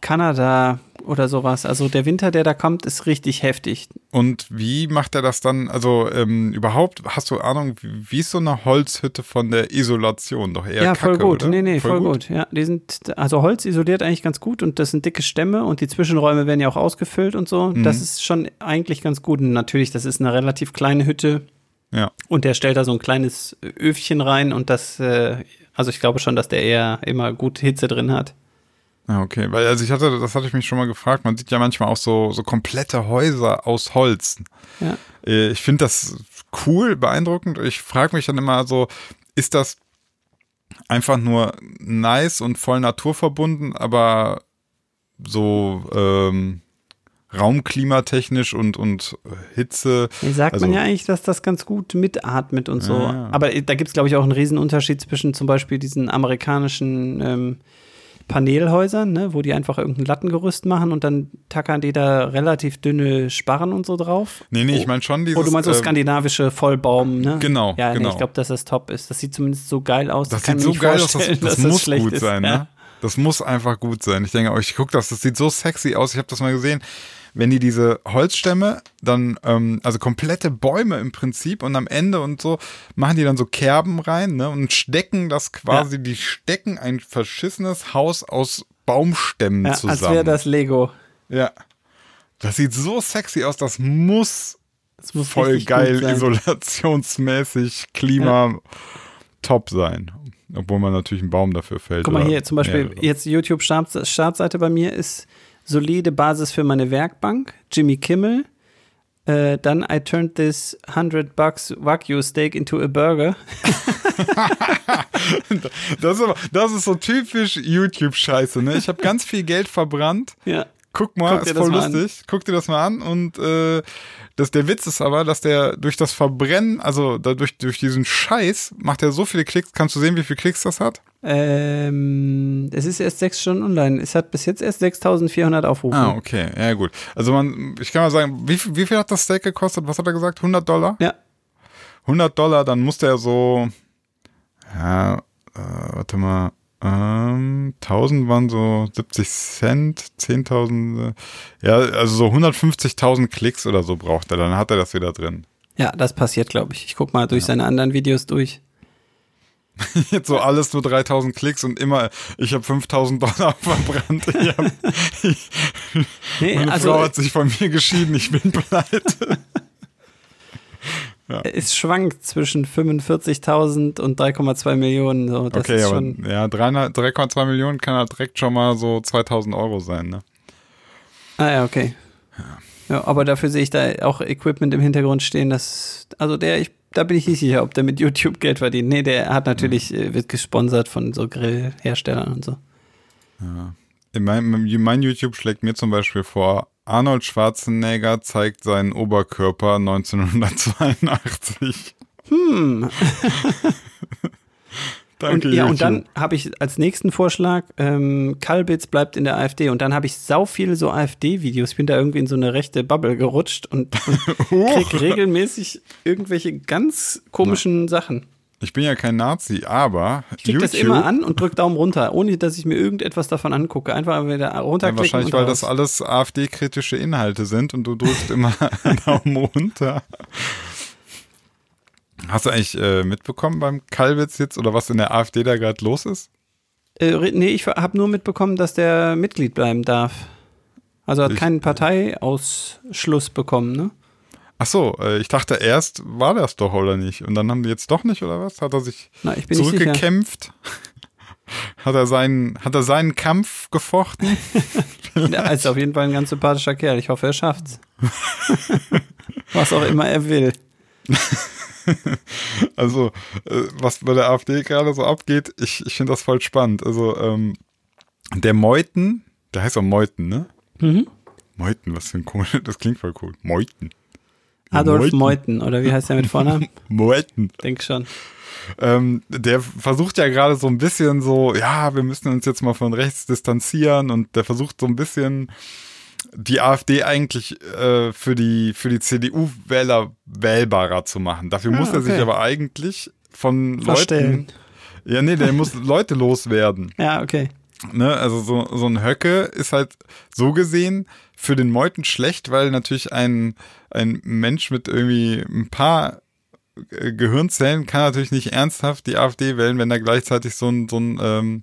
Kanada oder sowas. Also der Winter, der da kommt, ist richtig heftig. Und wie macht er das dann? Also ähm, überhaupt, hast du Ahnung, wie, wie ist so eine Holzhütte von der Isolation? Doch eher ja, Kacke, voll gut. Oder? Nee, nee, voll, gut. Ja, die sind, also Holz isoliert eigentlich ganz gut und das sind dicke Stämme und die Zwischenräume werden ja auch ausgefüllt und so. Mhm. Das ist schon eigentlich ganz gut. Und natürlich, das ist eine relativ kleine Hütte Ja. und der stellt da so ein kleines Öfchen rein und das, äh, also ich glaube schon, dass der eher immer gut Hitze drin hat. Ja, okay. Weil, also ich hatte, das hatte ich mich schon mal gefragt, man sieht ja manchmal auch so, so komplette Häuser aus Holz. Ja. Äh, Ich finde das cool, beeindruckend. Ich frage mich dann immer so, ist das einfach nur nice und voll naturverbunden, aber so ähm, raumklimatechnisch und, und Hitze. Nee, sagt Also- man ja eigentlich, dass das ganz gut mitatmet und so. Ja, ja. Aber da gibt es, glaube ich, auch einen riesen Unterschied zwischen zum Beispiel diesen amerikanischen ähm, Panelhäusern, ne, wo die einfach irgendein Lattengerüst machen und dann tackern die da relativ dünne Sparren und so drauf. Nee, nee, ich meine schon dieses. Oh, du meinst so ähm, skandinavische Vollbaum, ne? Genau, Ja, nee, genau. ich glaube, dass das top ist. Das sieht zumindest so geil aus. Das kann sieht so geil aus, das, das muss schlecht gut sein, Ja. ne? Das muss einfach gut sein. Ich denke, oh, ich gucke das, das sieht so sexy aus. Ich habe das mal gesehen. Wenn die diese Holzstämme dann, ähm, also komplette Bäume im Prinzip und am Ende und so, machen die dann so Kerben rein, ne? Und stecken das quasi, die stecken ein verschissenes Haus aus Baumstämmen Ja, zusammen. als wäre das Lego. Ja. Das sieht so sexy aus, das muss Das muss voll geil, isolationsmäßig, Klima top sein. Obwohl man natürlich einen Baum dafür fällt. Guck mal hier, zum Beispiel mehrere. jetzt YouTube Start- Startseite bei mir ist solide Basis für meine Werkbank, Jimmy Kimmel. Äh, dann I turned this 100 bucks Wagyu Steak into a burger. Das ist, aber, das ist so typisch YouTube-Scheiße, ne? Ich habe ganz viel Geld verbrannt. Ja. Guck mal, Guck ist voll mal an. lustig. Guck dir das mal an. Und äh, das, der Witz ist aber, dass der durch das Verbrennen, also dadurch, durch diesen Scheiß, macht er so viele Klicks. Kannst du sehen, wie viele Klicks das hat? Ähm, es ist erst sechs Stunden online. Es hat bis jetzt erst 6400 Aufrufe. Ah, okay. Ja, gut. Also man, ich kann mal sagen, wie, viel- wie viel hat das Steak gekostet? Was hat er gesagt? 100 Dollar? Ja. 100 Dollar, dann musste er so, ja, äh, warte mal, ähm, 1000 waren so 70 Cent, 10.000, äh, ja, also so 150.000 Klicks oder so braucht er, dann hat er das wieder drin. Ja, das passiert, glaube ich. Ich guck mal durch seine anderen Videos durch. Jetzt so alles nur 3000 Klicks und immer, ich habe 5000 Dollar verbrannt. Ich hab, ich, Nee, meine also Frau hat sich von mir geschieden, ich bin pleite. Es schwankt zwischen 45.000 und 3,2 Millionen. So, das okay, ist aber schon, ja, 300 3,2 Millionen kann halt direkt schon mal so 2000 Euro sein, ne? Ah ja, okay. Ja, aber dafür sehe ich da auch Equipment im Hintergrund stehen, das, also der, ich, da bin ich nicht sicher, ob der mit YouTube Geld verdient. Nee, der hat natürlich, Mhm. wird gesponsert von so Grillherstellern und so. In meinem, mein YouTube schlägt mir zum Beispiel vor, Arnold Schwarzenegger zeigt seinen Oberkörper 1982. Hm. Danke, und, ja, und dann habe ich als nächsten Vorschlag, ähm, Kalbitz bleibt in der AfD. Und dann habe ich sau viele so AfD-Videos. Ich bin da irgendwie in so eine rechte Bubble gerutscht und, und krieg regelmäßig irgendwelche ganz komischen Sachen. Ich bin ja kein Nazi, aber Ich klicke das immer an und drücke Daumen runter, ohne dass ich mir irgendetwas davon angucke. Einfach wieder Ja, runterklicken wahrscheinlich, und weil raus. das alles AfD-kritische Inhalte sind und du drückst immer Daumen runter. Hast du eigentlich äh, mitbekommen beim Kalwitz jetzt oder was in der AfD da gerade los ist? Äh, nee, ich habe nur mitbekommen, dass der Mitglied bleiben darf. Also hat Ich- keinen Parteiausschluss bekommen, ne? Ach so, äh, ich dachte erst war das doch oder nicht und dann haben die jetzt doch nicht oder was? Hat er sich Na, zurückgekämpft? Hat er seinen, hat er seinen Kampf gefochten? Er ist auf jeden Fall ein ganz sympathischer Kerl. Ich hoffe, er schafft's. Was auch immer er will. Also, äh, was bei der AfD gerade so abgeht, ich, ich finde das voll spannend. Also, ähm, der Meuthen, der heißt auch Meuthen, ne? Mhm. Meuthen, was für ein komisches, das klingt voll cool. Meuthen. Adolf Meuthen, oder wie heißt er mit Vornamen? Meuthen. Denk schon. Ähm, der versucht ja gerade so ein bisschen so, ja, wir müssen uns jetzt mal von rechts distanzieren und der versucht so ein bisschen die AfD eigentlich äh, für die, für die CDU-Wähler wählbarer zu machen. Dafür Ah, muss er sich okay. aber eigentlich von Verstellen. Leuten. Ja, nee, der muss Leute loswerden. Ja, okay. Ne? Also so, so ein Höcke ist halt so gesehen für den Meuten schlecht, weil natürlich ein, ein Mensch mit irgendwie ein paar äh, Gehirnzellen kann natürlich nicht ernsthaft die AfD wählen, wenn da gleichzeitig so ein, so ein ähm,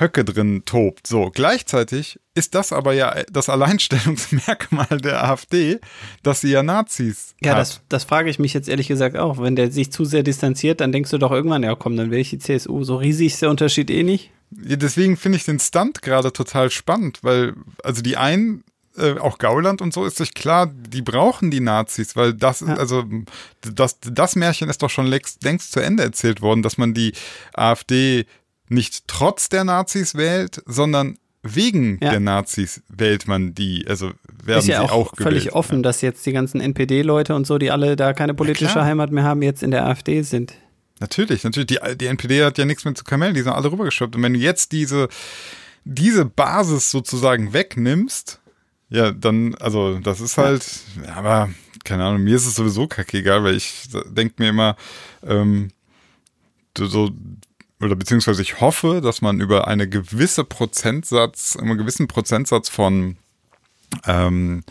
Höcke drin tobt. So, gleichzeitig ist das aber ja das Alleinstellungsmerkmal der AfD, dass sie ja Nazis Ja, hat. das, das frage ich mich jetzt ehrlich gesagt auch. Wenn der sich zu sehr distanziert, dann denkst du doch irgendwann, ja komm, dann wähle ich die CSU. So riesig ist der Unterschied eh nicht. Ja, deswegen finde ich den Stunt gerade total spannend, weil, also die einen, äh, auch Gauland und so, ist sich klar, die brauchen die Nazis, weil das, Ja. also das, das Märchen ist doch schon längst, längst zu Ende erzählt worden, dass man die AfD nicht trotz der Nazis wählt, sondern wegen Ja. der Nazis wählt man die, also werden ist ja sie auch, auch, völlig gewählt. offen, dass jetzt die ganzen NPD-Leute und so, die alle da keine politische. Heimat mehr haben, jetzt in der AfD sind. Natürlich, natürlich. Die, die NPD hat ja nichts mehr zu kamellen, die sind alle rübergeschwappt. Und wenn du jetzt diese, diese Basis sozusagen wegnimmst, ja, dann, also das ist halt, ja, aber keine Ahnung, mir ist es sowieso kackegal, weil ich denke mir immer, ähm, so, oder beziehungsweise ich hoffe, dass man über eine gewisse Prozentsatz, einen gewissen Prozentsatz von ähm,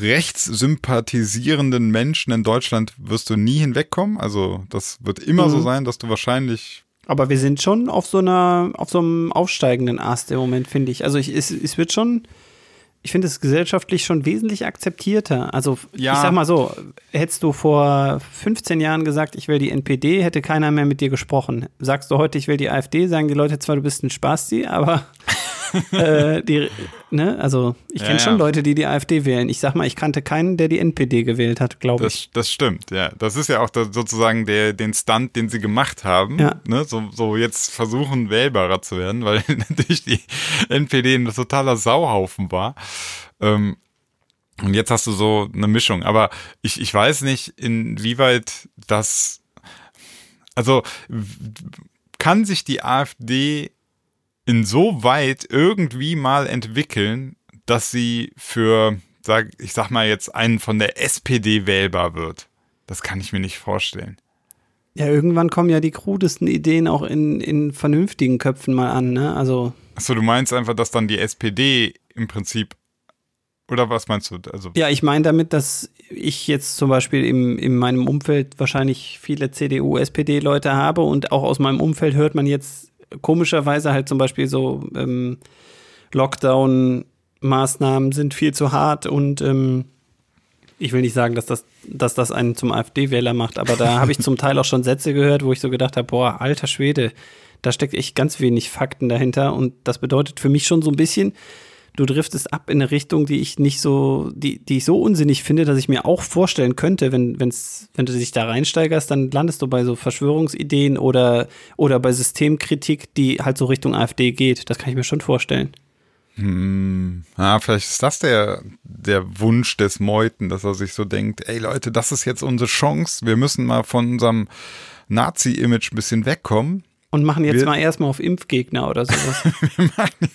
rechtssympathisierenden Menschen in Deutschland wirst du nie hinwegkommen. Also das wird immer so Mhm. sein, dass du wahrscheinlich Aber wir sind schon auf so einer, auf so einem aufsteigenden Ast im Moment, finde ich. Also ich, es, es wird schon, ich finde es gesellschaftlich schon wesentlich akzeptierter. Also Ja. ich sag mal so, hättest du vor 15 Jahren gesagt, ich will die NPD, hätte keiner mehr mit dir gesprochen. Sagst du heute, ich will die AfD, sagen die Leute zwar, du bist ein Spasti, aber äh, die, ne, also ich Ja, kenne ja. schon Leute, die die AfD wählen. Ich sag mal, ich kannte keinen, der die NPD gewählt hat, glaube ich. Das, stimmt, ja. Das ist ja auch da sozusagen der, den Stunt, den sie gemacht haben. Ja. Ne? So, so jetzt versuchen, wählbarer zu werden, weil natürlich die NPD ein totaler Sauhaufen war. Ähm, und jetzt hast du so eine Mischung. Aber ich, ich weiß nicht, inwieweit das. Also kann sich die AfD insoweit irgendwie mal entwickeln, dass sie für, sag, ich sag mal jetzt, einen von der SPD wählbar wird. Das kann ich mir nicht vorstellen. Ja, irgendwann kommen ja die krudesten Ideen auch in, in vernünftigen Köpfen mal an, ne? Also Achso, du meinst einfach, dass dann die SPD im Prinzip Oder was meinst du? Also Ja, ich meine damit, dass ich jetzt zum Beispiel im, in meinem Umfeld wahrscheinlich viele CDU, SPD-Leute habe und auch aus meinem Umfeld hört man jetzt komischerweise halt zum Beispiel so ähm, Lockdown-Maßnahmen sind viel zu hart und ähm, ich will nicht sagen, dass das, dass das einen zum AfD-Wähler macht, aber da habe ich zum Teil auch schon Sätze gehört, wo ich so gedacht habe, boah, alter Schwede, da steckt echt ganz wenig Fakten dahinter und das bedeutet für mich schon so ein bisschen, du driftest ab in eine Richtung, die ich nicht so, die, die ich so unsinnig finde, dass ich mir auch vorstellen könnte, wenn, wenn's, wenn du dich da reinsteigerst, dann landest du bei so Verschwörungsideen oder, oder bei Systemkritik, die halt so Richtung AfD geht. Das kann ich mir schon vorstellen. Hm, ja, vielleicht ist das der, der Wunsch des Meuten, dass er sich so denkt, ey Leute, das ist jetzt unsere Chance, wir müssen mal von unserem Nazi-Image ein bisschen wegkommen. Und machen jetzt Wir- mal erstmal auf Impfgegner oder sowas. Wir machen-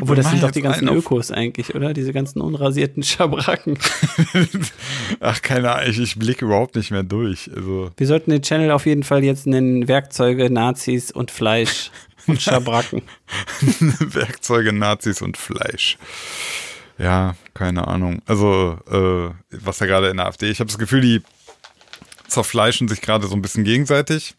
Obwohl, das sind doch die ganzen Ökos eigentlich, oder? Diese ganzen unrasierten Schabracken. Ach, keine Ahnung, ich, ich blicke überhaupt nicht mehr durch. Also, Wir sollten den Channel auf jeden Fall jetzt nennen Werkzeuge, Nazis und Fleisch und Schabracken. Werkzeuge, Nazis und Fleisch. Ja, keine Ahnung. Also, äh, was da gerade in der AfD, ich habe das Gefühl, die zerfleischen sich gerade so ein bisschen gegenseitig.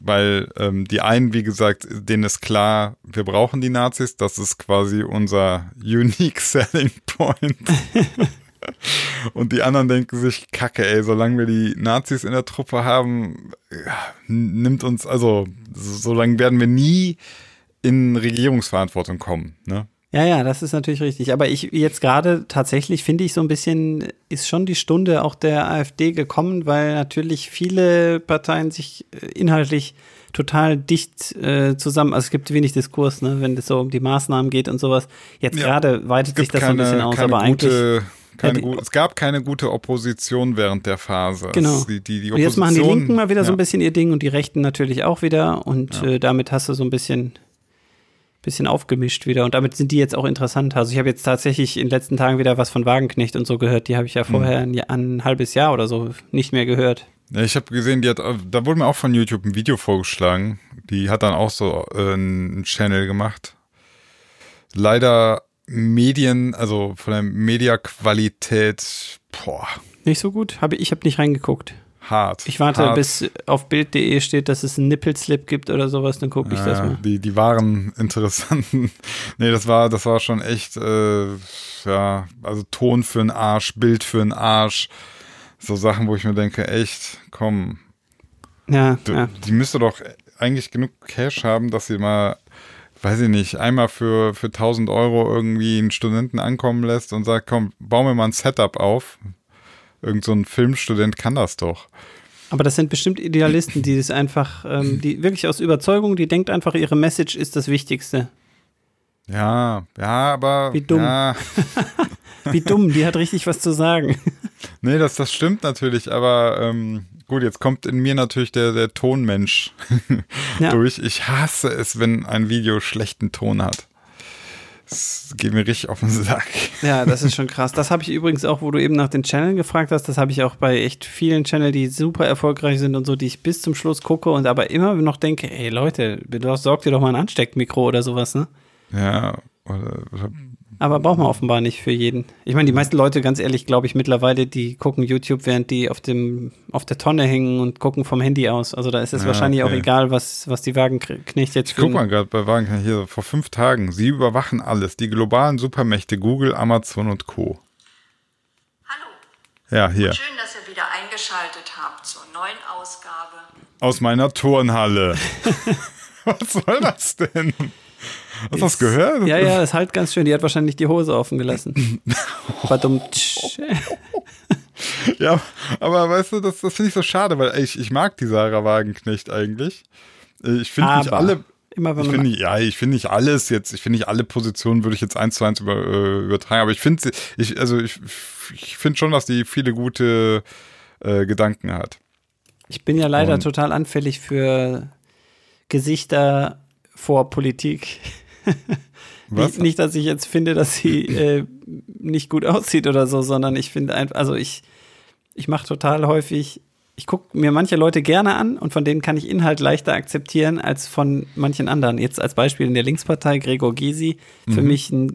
Weil ähm, die einen, wie gesagt, denen ist klar, wir brauchen die Nazis, das ist quasi unser unique selling point. Und die anderen denken sich, kacke, ey, solange wir die Nazis in der Truppe haben, ja, nimmt uns, also, so, solange werden wir nie in Regierungsverantwortung kommen, ne? Ja, ja, das ist natürlich richtig. Aber ich jetzt gerade tatsächlich finde ich so ein bisschen, ist schon die Stunde auch der AfD gekommen, weil natürlich viele Parteien sich äh, inhaltlich total dicht äh, zusammen, also es gibt wenig Diskurs, ne, wenn es so um die Maßnahmen geht und sowas. Jetzt Ja. gerade weitet sich das so ein bisschen aus, aber eigentlich. gute, keine die- gute, es gab keine gute Opposition während der Phase. Genau. Die, die, die Und jetzt machen die Linken mal wieder so ja. ein bisschen ihr Ding und die Rechten natürlich auch wieder. Und Ja. äh, damit hast du so ein bisschen, bisschen aufgemischt wieder. Und damit sind die jetzt auch interessant. Also ich habe jetzt tatsächlich in den letzten Tagen wieder was von Wagenknecht und so gehört. Die habe ich ja vorher ein, ein halbes Jahr oder so nicht mehr gehört. Ja, ich habe gesehen, die hat, da wurde mir auch von YouTube ein Video vorgeschlagen. Die hat dann auch so äh, einen Channel gemacht. Leider Medien, also von der Mediaqualität, boah, Nicht so gut? Hab, ich ich habe nicht reingeguckt. Hart. Ich warte, hart. bis auf Bild.de steht, dass es einen Nippelslip gibt oder sowas, dann gucke ich das Ja, mal. Die, die waren interessanten. nee, das war, das war schon echt, äh, ja, also Ton für den Arsch, Bild für den Arsch. So Sachen, wo ich mir denke, echt, komm, Ja, du, ja. die müsste doch eigentlich genug Cash haben, dass sie mal, weiß ich nicht, einmal für, für 1000 Euro irgendwie einen Studenten ankommen lässt und sagt, komm, bau mir mal ein Setup auf. Irgend so ein Filmstudent kann das doch. Aber das sind bestimmt Idealisten, die das einfach, ähm, die wirklich aus Überzeugung, die denkt einfach, ihre Message ist das Wichtigste. Ja, ja, aber. Wie dumm. Ja, Wie dumm, die hat richtig was zu sagen. Nee, das, das stimmt natürlich, aber ähm, gut, jetzt kommt in mir natürlich der, der Tonmensch Ja. durch. Ich hasse es, wenn ein Video schlechten Ton hat. Das geht mir richtig auf den Sack. Ja, das ist schon krass. Das habe ich übrigens auch, wo du eben nach den Channeln gefragt hast, das habe ich auch bei echt vielen Channel, die super erfolgreich sind und so, die ich bis zum Schluss gucke und aber immer noch denke, ey Leute, sorgt dir doch mal ein Ansteckmikro oder sowas, ne? Ja, oder, oder Aber braucht man offenbar nicht für jeden. Ich meine, die meisten Leute, ganz ehrlich, glaube ich mittlerweile, die gucken YouTube, während die auf dem auf der Tonne hängen und gucken vom Handy aus. Also da ist es Ja, wahrscheinlich auch okay. egal, was, was die Wagenknecht jetzt für Guck mal gerade bei Wagen hier vor fünf Tagen. Sie überwachen alles. Die globalen Supermächte Google, Amazon und Co. Hallo, Ja, hier. schön, dass ihr wieder eingeschaltet habt zur neuen Ausgabe. Aus meiner Turnhalle. Was soll das denn? Hast du das gehört? Ja, ja, ist halt ganz schön. Die hat wahrscheinlich die Hose offen gelassen. Verdammt. Ja, aber weißt du, das, das finde ich so schade, weil ich, ich mag die Sarah Wagenknecht eigentlich. Ich finde nicht alle. immer wenn Ich man finde nicht, ja, ich finde nicht alles jetzt, ich finde nicht alle Positionen würde ich jetzt eins zu eins über, äh, übertragen, aber ich finde sie, ich, also ich, ich finde schon, dass die viele gute äh, Gedanken hat. Ich bin ja leider Und- total anfällig für Gesichter vor Politik. Nicht, nicht, dass ich jetzt finde, dass sie äh, nicht gut aussieht oder so, sondern ich finde einfach, also ich, ich mache total häufig, ich gucke mir manche Leute gerne an und von denen kann ich Inhalt leichter akzeptieren als von manchen anderen. Jetzt als Beispiel in der Linkspartei Gregor Gysi, für Mhm. mich ein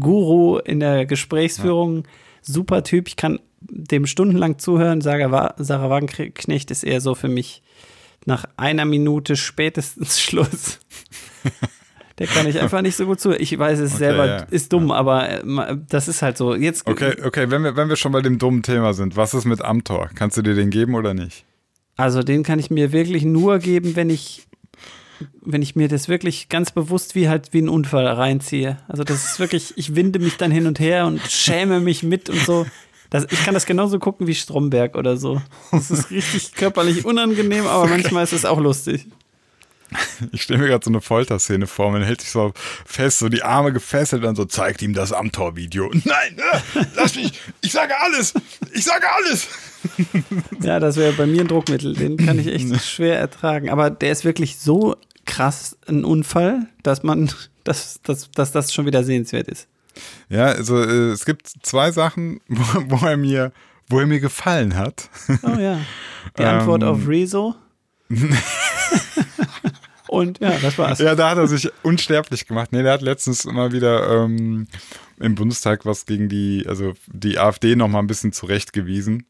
Guru in der Gesprächsführung, super Typ. Ich kann dem stundenlang zuhören. Sarah, Sarah Wagenknecht ist eher so für mich nach einer Minute spätestens Schluss. Der kann ich einfach nicht so gut zu. Ich weiß, es Okay, selber ja. ist dumm, aber äh, das ist halt so. Jetzt Okay, okay, wenn wir, wenn wir schon bei dem dummen Thema sind, was ist mit Amtor? Kannst du dir den geben oder nicht? Also den kann ich mir wirklich nur geben, wenn ich, wenn ich mir das wirklich ganz bewusst wie halt wie ein Unfall reinziehe. Also das ist wirklich, ich winde mich dann hin und her und schäme mich mit und so. Das, ich kann das genauso gucken wie Stromberg oder so. Das ist richtig körperlich unangenehm, aber manchmal ist es auch lustig. Ich stelle mir gerade so eine Folterszene vor, man hält sich so fest, so die Arme gefesselt und so zeigt ihm das Amtor-Video. Nein, äh, lass mich, ich sage alles, ich sage alles. Ja, das wäre bei mir ein Druckmittel. Den kann ich echt schwer ertragen. Aber der ist wirklich so krass ein Unfall, dass man, dass, dass, dass das schon wieder sehenswert ist. Ja, also äh, es gibt zwei Sachen, wo, wo er mir, wo er mir gefallen hat. Oh ja. Die Antwort Ähm. auf Rezo. Und ja, das war's. Ja, da hat er sich unsterblich gemacht. Nee, der hat letztens mal wieder ähm, im Bundestag was gegen die, also die AfD noch mal ein bisschen zurechtgewiesen.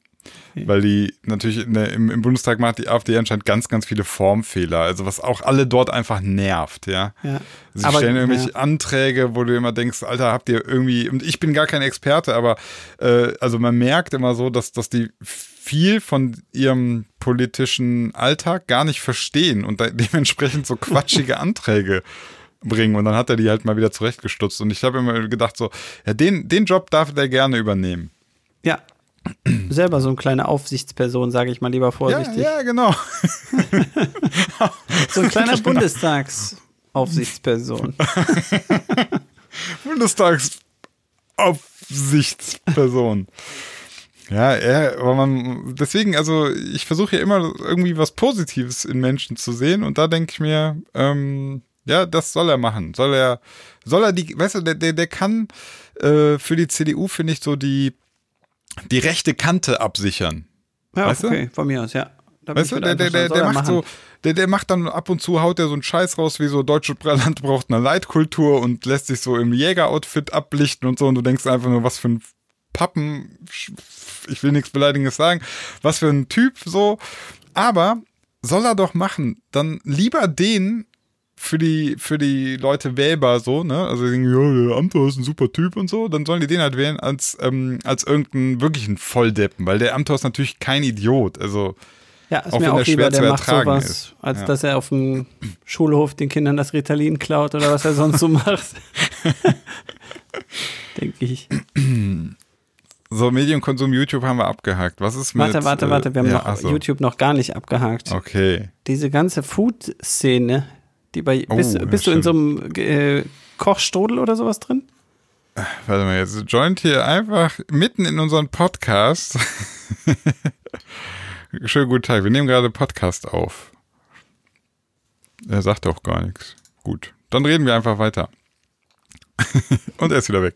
Weil die natürlich in der, im, im Bundestag macht die AfD anscheinend ganz, ganz viele Formfehler. Also was auch alle dort einfach nervt, ja. Ja. Sie Aber- stellen irgendwelche ja. Anträge, wo du immer denkst, Alter, habt ihr irgendwie, und ich bin gar kein Experte, aber äh, also man merkt immer so, dass, dass die viel von ihrem politischen Alltag gar nicht verstehen und dementsprechend so quatschige Anträge bringen. Und dann hat er die halt mal wieder zurechtgestutzt. Und ich habe immer gedacht, so, ja, den, den Job darf der gerne übernehmen. Ja. Selber so eine kleine Aufsichtsperson, sage ich mal lieber Ja, vorsichtig. ja, genau. So ein kleiner Bundestagsaufsichtsperson. Bundestagsaufsichtsperson. Ja, er, aber man, deswegen, also ich versuche ja immer irgendwie was Positives in Menschen zu sehen und da denke ich mir, ähm, ja, das soll er machen. Soll er, soll er die, weißt du, der, der, der kann äh, für die CDU, finde ich, so die, die rechte Kante absichern. Ja, Weißt du? okay, von mir aus, ja. Da Weißt du, der, der, der, der er macht so, der, der macht dann ab und zu, haut der so einen Scheiß raus, wie so deutsche Land braucht eine Leitkultur und lässt sich so im Jägeroutfit ablichten und so und du denkst einfach nur, was für ein Pappen, ich will nichts Beleidigendes sagen, was für ein Typ so, aber soll er doch machen, dann lieber den für die, für die Leute wählbar so, ne? Also die denken, ja, der Amthor ist ein super Typ und so, dann sollen die den halt wählen als, ähm, als irgendeinen wirklichen Volldeppen, weil der Amthor ist natürlich kein Idiot. Also Ja, ist Auch mir wenn auch der lieber, schwer der zu macht ertragen sowas, ist. als Ja. dass er auf dem Schulhof den Kindern das Ritalin klaut oder was er sonst so macht. Denke ich. So, Medienkonsum YouTube haben wir abgehakt. Was ist mit. Warte, warte, äh, warte, wir haben ja, noch so. YouTube noch gar nicht abgehakt. Okay. Diese ganze Food-Szene, die bei. Oh, bist bist du in so einem äh, Kochstrudel oder sowas drin? Warte mal, jetzt joint hier einfach mitten in unseren Podcast. Schönen guten Tag, wir nehmen gerade Podcast auf. Er sagt auch gar nichts. Gut, dann reden wir einfach weiter. Und er ist wieder weg.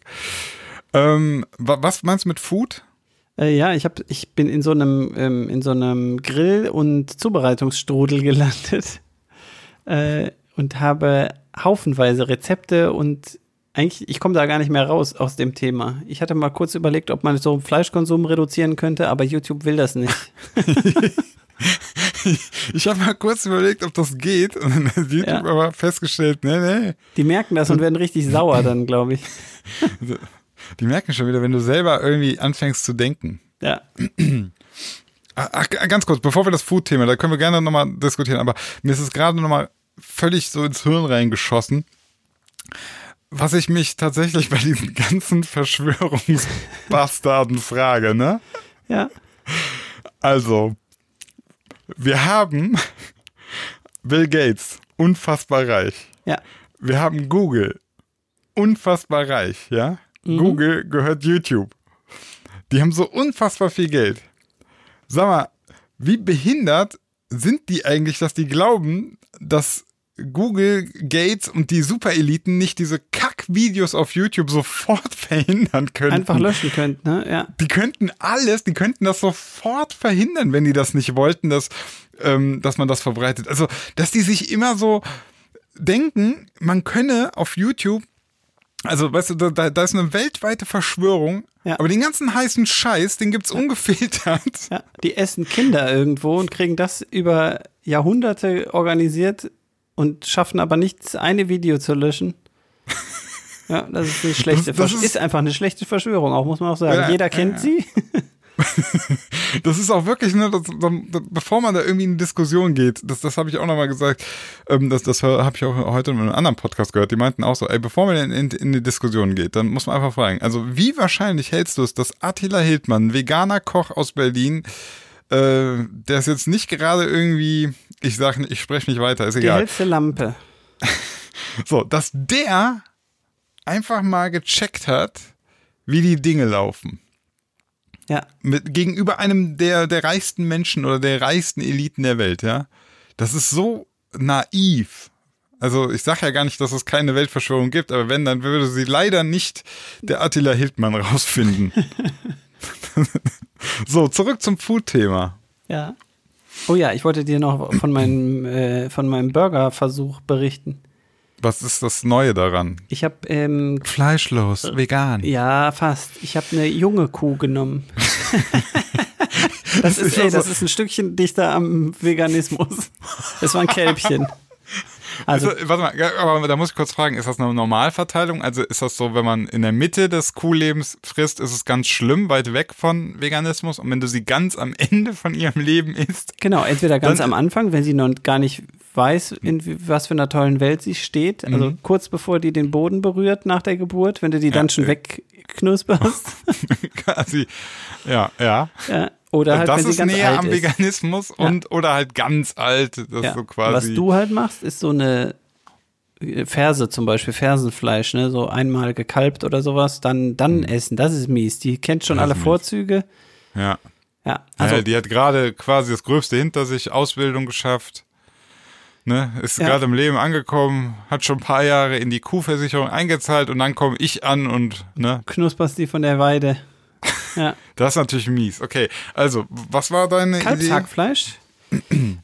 Ähm, wa- was meinst du mit Food? Äh, ja, ich, hab, ich bin in so einem, ähm, in so einem Grill- und Zubereitungsstrudel gelandet äh, und habe haufenweise Rezepte und eigentlich, ich komme da gar nicht mehr raus aus dem Thema. Ich hatte mal kurz überlegt, ob man so Fleischkonsum reduzieren könnte, aber YouTube will das nicht. Ich habe mal kurz überlegt, ob das geht und dann hat YouTube Ja. aber festgestellt, nee, nee. Die merken das und werden richtig sauer dann, glaube ich. Die merken schon wieder, wenn du selber irgendwie anfängst zu denken. Ja. Ach, ach, ganz kurz, bevor wir das Food-Thema, da können wir gerne nochmal diskutieren, aber mir ist es gerade nochmal völlig so ins Hirn reingeschossen, was ich mich tatsächlich bei diesen ganzen Verschwörungsbastarden frage, ne? Ja. Also, wir haben Bill Gates, unfassbar reich. Ja. Wir haben Google, unfassbar reich, ja? Google gehört YouTube. Die haben so unfassbar viel Geld. Sag mal, wie behindert sind die eigentlich, dass die glauben, dass Google, Gates und die Supereliten nicht diese Kack-Videos auf YouTube sofort verhindern können? Einfach löschen könnt, ne? Ja. die könnten alles, die könnten das sofort verhindern, wenn die das nicht wollten, dass, ähm, dass man das verbreitet. Also, dass die sich immer so denken, man könne auf YouTube Also, weißt du, da, da ist eine weltweite Verschwörung, Ja. aber den ganzen heißen Scheiß, den gibt's ungefiltert. Ja, die essen Kinder irgendwo und kriegen das über Jahrhunderte organisiert und schaffen aber nicht, das eine Video zu löschen. Ja, das ist eine schlechte Das- das ist- ist, einfach eine schlechte Verschwörung, auch muss man auch sagen. Ja, Jeder kennt ja. sie. Das ist auch wirklich, ne, das, das, bevor man da irgendwie in eine Diskussion geht, das, das habe ich auch nochmal gesagt, ähm, das, das habe ich auch heute in einem anderen Podcast gehört, die meinten auch so, ey, bevor man in, in, in die Diskussion geht, dann muss man einfach fragen, also wie wahrscheinlich hältst du es, dass Attila Hildmann, veganer Koch aus Berlin, äh, der ist jetzt nicht gerade irgendwie, ich sage, ich spreche nicht weiter, ist Die egal. hellste Lampe. So, dass der einfach mal gecheckt hat, wie die Dinge laufen. Ja, Mit, gegenüber einem der, der reichsten Menschen oder der reichsten Eliten der Welt, ja. Das ist so naiv. Also ich sage ja gar nicht, dass es keine Weltverschwörung gibt, aber wenn, dann würde sie leider nicht der Attila Hildmann rausfinden. so, zurück zum Food-Thema. ja. Oh ja, ich wollte dir noch von meinem, äh, von meinem Burgerversuch berichten. Was ist das Neue daran? Ich habe, ähm, Fleischlos, vegan. ja, fast. Ich habe eine junge Kuh genommen. das, ist, ey, das ist ein Stückchen dichter am Veganismus. Das war ein Kälbchen. Also, Also, warte mal, ja, aber da muss ich kurz fragen, ist das eine Normalverteilung? Also ist das so, wenn man in der Mitte des Kuhlebens frisst, ist es ganz schlimm, weit weg von Veganismus? Und wenn du sie ganz am Ende von ihrem Leben isst, Genau, entweder ganz am Anfang, wenn sie noch gar nicht weiß, in wie- was für einer tollen Welt sie steht, also Mhm. kurz bevor die den Boden berührt nach der Geburt, wenn du die dann schon äh. wegknusperst. quasi, ja, ja. ja, oder halt, das wenn sie ist ganz näher alt am ist. Veganismus und oder halt ganz alt, das Ja. so Was quasi. du halt machst, ist so eine äh, Ferse zum Beispiel, Fersenfleisch, ne, so einmal gekalbt oder sowas, dann, dann essen. Das ist mies. Die kennt schon Mhm. Das alle. Vorzüge. ja. Ja, also ja, die hat gerade quasi das Gröbste hinter sich, Ausbildung geschafft. Ne, ist Ja. gerade im Leben angekommen, hat schon ein paar Jahre in die Kuhversicherung eingezahlt und dann komme ich an und ne, knusperst die von der Weide. Ja. Das ist natürlich mies. Okay, also, was war deine Idee? Kalbshackfleisch.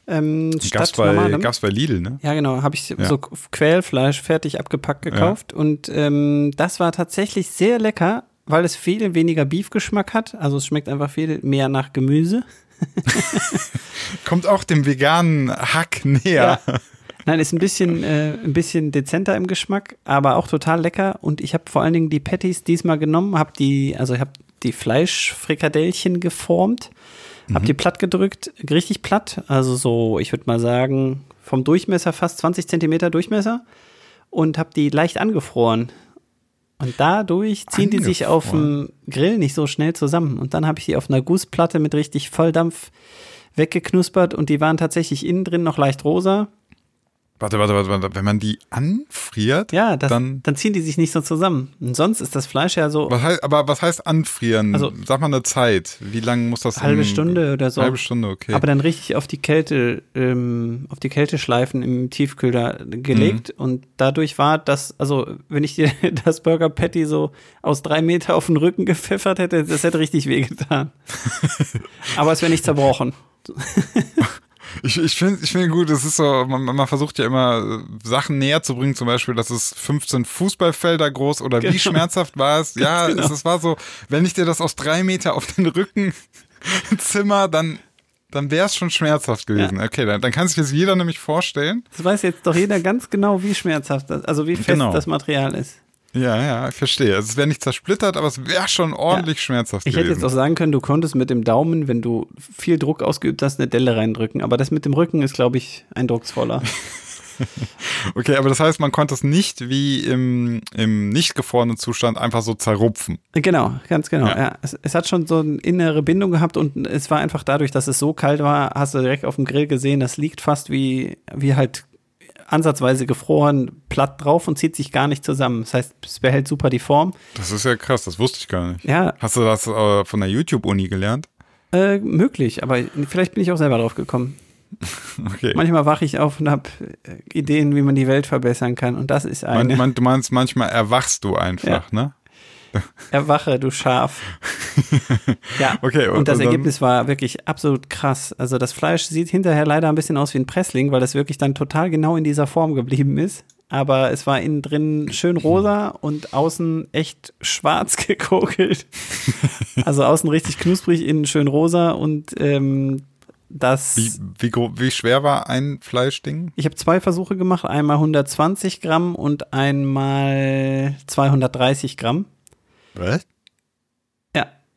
ähm, Gab's bei, normalem. gab's bei Lidl, ne? Ja, genau. Habe ich so Quälfleisch fertig abgepackt gekauft. Und ähm, das war tatsächlich sehr lecker, weil es viel weniger Beef-Geschmack hat. Also es schmeckt einfach viel mehr nach Gemüse. Kommt auch dem veganen Hack näher. Nein, ist ein bisschen, äh, ein bisschen dezenter im Geschmack, aber auch total lecker. Und ich habe vor allen Dingen die Patties diesmal genommen, habe die, also ich habe die Fleischfrikadellchen geformt, habe die platt gedrückt, richtig platt, also so, ich würde mal sagen, vom Durchmesser fast 20 Zentimeter Durchmesser und habe die leicht angefroren. Und dadurch ziehen die sich auf dem Grill nicht so schnell zusammen. Und dann habe ich die auf einer Gussplatte mit richtig Volldampf weggeknuspert und die waren tatsächlich innen drin noch leicht rosa. Warte, warte, warte, warte. Wenn man die anfriert, Ja, das, dann. dann, ziehen die sich nicht so zusammen. Und sonst ist das Fleisch ja so Was heißt, aber was heißt anfrieren? Also- Sag mal eine Zeit. Wie lange muss das? halbe im- Stunde oder so. Halbe Stunde, okay. Aber dann richtig auf die Kälte, ähm, auf die Kälteschleifen im Tiefkühler gelegt Mhm. und dadurch war das, also wenn ich dir das Burger Patty so aus drei Meter auf den Rücken gepfeffert hätte, das hätte richtig wehgetan. Aber es wäre nicht zerbrochen. Ich, ich finde ich find gut, es ist so, man, man versucht ja immer äh, Sachen näher zu bringen, zum Beispiel, dass es 15 Fußballfelder groß oder wie Genau. schmerzhaft war es? Ja, genau. es, es war so, wenn ich dir das aus drei Meter auf den Rücken zimmer, dann, dann wäre es schon schmerzhaft gewesen. Okay, dann, dann kann sich das jeder nämlich vorstellen. Das weiß jetzt doch jeder ganz genau, wie schmerzhaft das, also wie fest Genau. das Material ist. Ja, ja, ich verstehe. Also es wäre nicht zersplittert, aber es wäre schon ordentlich schmerzhaft Ich hätte gewesen. jetzt auch sagen können, du konntest mit dem Daumen, wenn du viel Druck ausgeübt hast, eine Delle reindrücken. Aber das mit dem Rücken ist, glaube ich, eindrucksvoller. okay, aber das heißt, man konnte es nicht wie im, im nicht gefrorenen Zustand einfach so zerrupfen. Genau, ganz genau. Ja. Ja. Es, es hat schon so eine innere Bindung gehabt und es war einfach dadurch, dass es so kalt war, hast du direkt auf dem Grill gesehen, das liegt fast wie, wie halt ansatzweise gefroren platt drauf und zieht sich gar nicht zusammen. Das heißt, es behält super die Form. Das ist ja krass, das wusste ich gar nicht. Ja, Hast du das äh, von der YouTube-Uni gelernt? äh, möglich, aber vielleicht bin ich auch selber drauf gekommen. Okay. Manchmal wache ich auf und habe Ideen, wie man die Welt verbessern kann und das ist eine. Man, man, du meinst, manchmal erwachst du einfach, Ja. ne? Erwache, du Schaf. ja, Okay, und- und, das und Ergebnis war wirklich absolut krass. Also das Fleisch sieht hinterher leider ein bisschen aus wie ein Pressling, weil das wirklich dann total genau in dieser Form geblieben ist. aber es war innen drin schön rosa und außen echt schwarz gekokelt. also außen richtig knusprig, innen schön rosa und ähm, das. Wie, wie, wie schwer war ein Fleischding? Ich habe zwei Versuche gemacht, einmal 120 Gramm und einmal 230 Gramm. Was?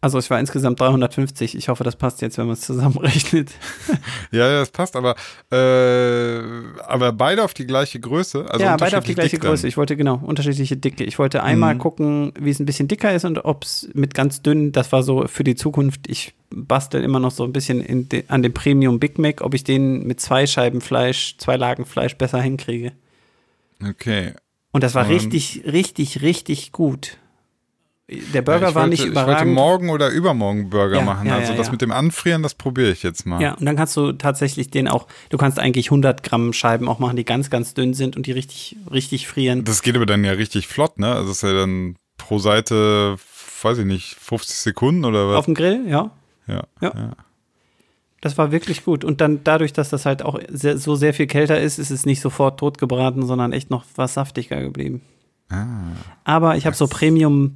Also es war insgesamt 350. Ich hoffe, das passt jetzt, wenn man es zusammenrechnet. ja, ja, das passt, aber, äh, aber beide auf die gleiche Größe. Also ja, beide auf die gleiche Größe. Ich wollte genau unterschiedliche Dicke. Ich wollte einmal mhm. gucken, wie es ein bisschen dicker ist und ob es mit ganz dünn, das war so für die Zukunft. Ich bastel immer noch so ein bisschen de, an dem Premium Big Mac, ob ich den mit zwei Scheiben Fleisch, zwei Lagen Fleisch besser hinkriege. Okay. Und das war um, richtig, richtig, richtig gut. Der Burger ja, war wollte, nicht überragend. Ich wollte morgen oder übermorgen Burger ja, machen. Ja, also das mit dem Anfrieren, das probiere ich jetzt mal. Ja, und dann kannst du tatsächlich den auch, du kannst eigentlich 100 Gramm Scheiben auch machen, die ganz, ganz dünn sind und die richtig, richtig frieren. Das geht aber dann ja richtig flott, ne? Also das ist ja dann pro Seite, weiß ich nicht, 50 Sekunden oder was? Auf dem Grill, ja. Ja. ja. Das war wirklich gut. Und dann dadurch, dass das halt auch sehr, so sehr viel kälter ist, ist es nicht sofort totgebraten, sondern echt noch was saftiger geblieben. Ah, aber ich habe so Premium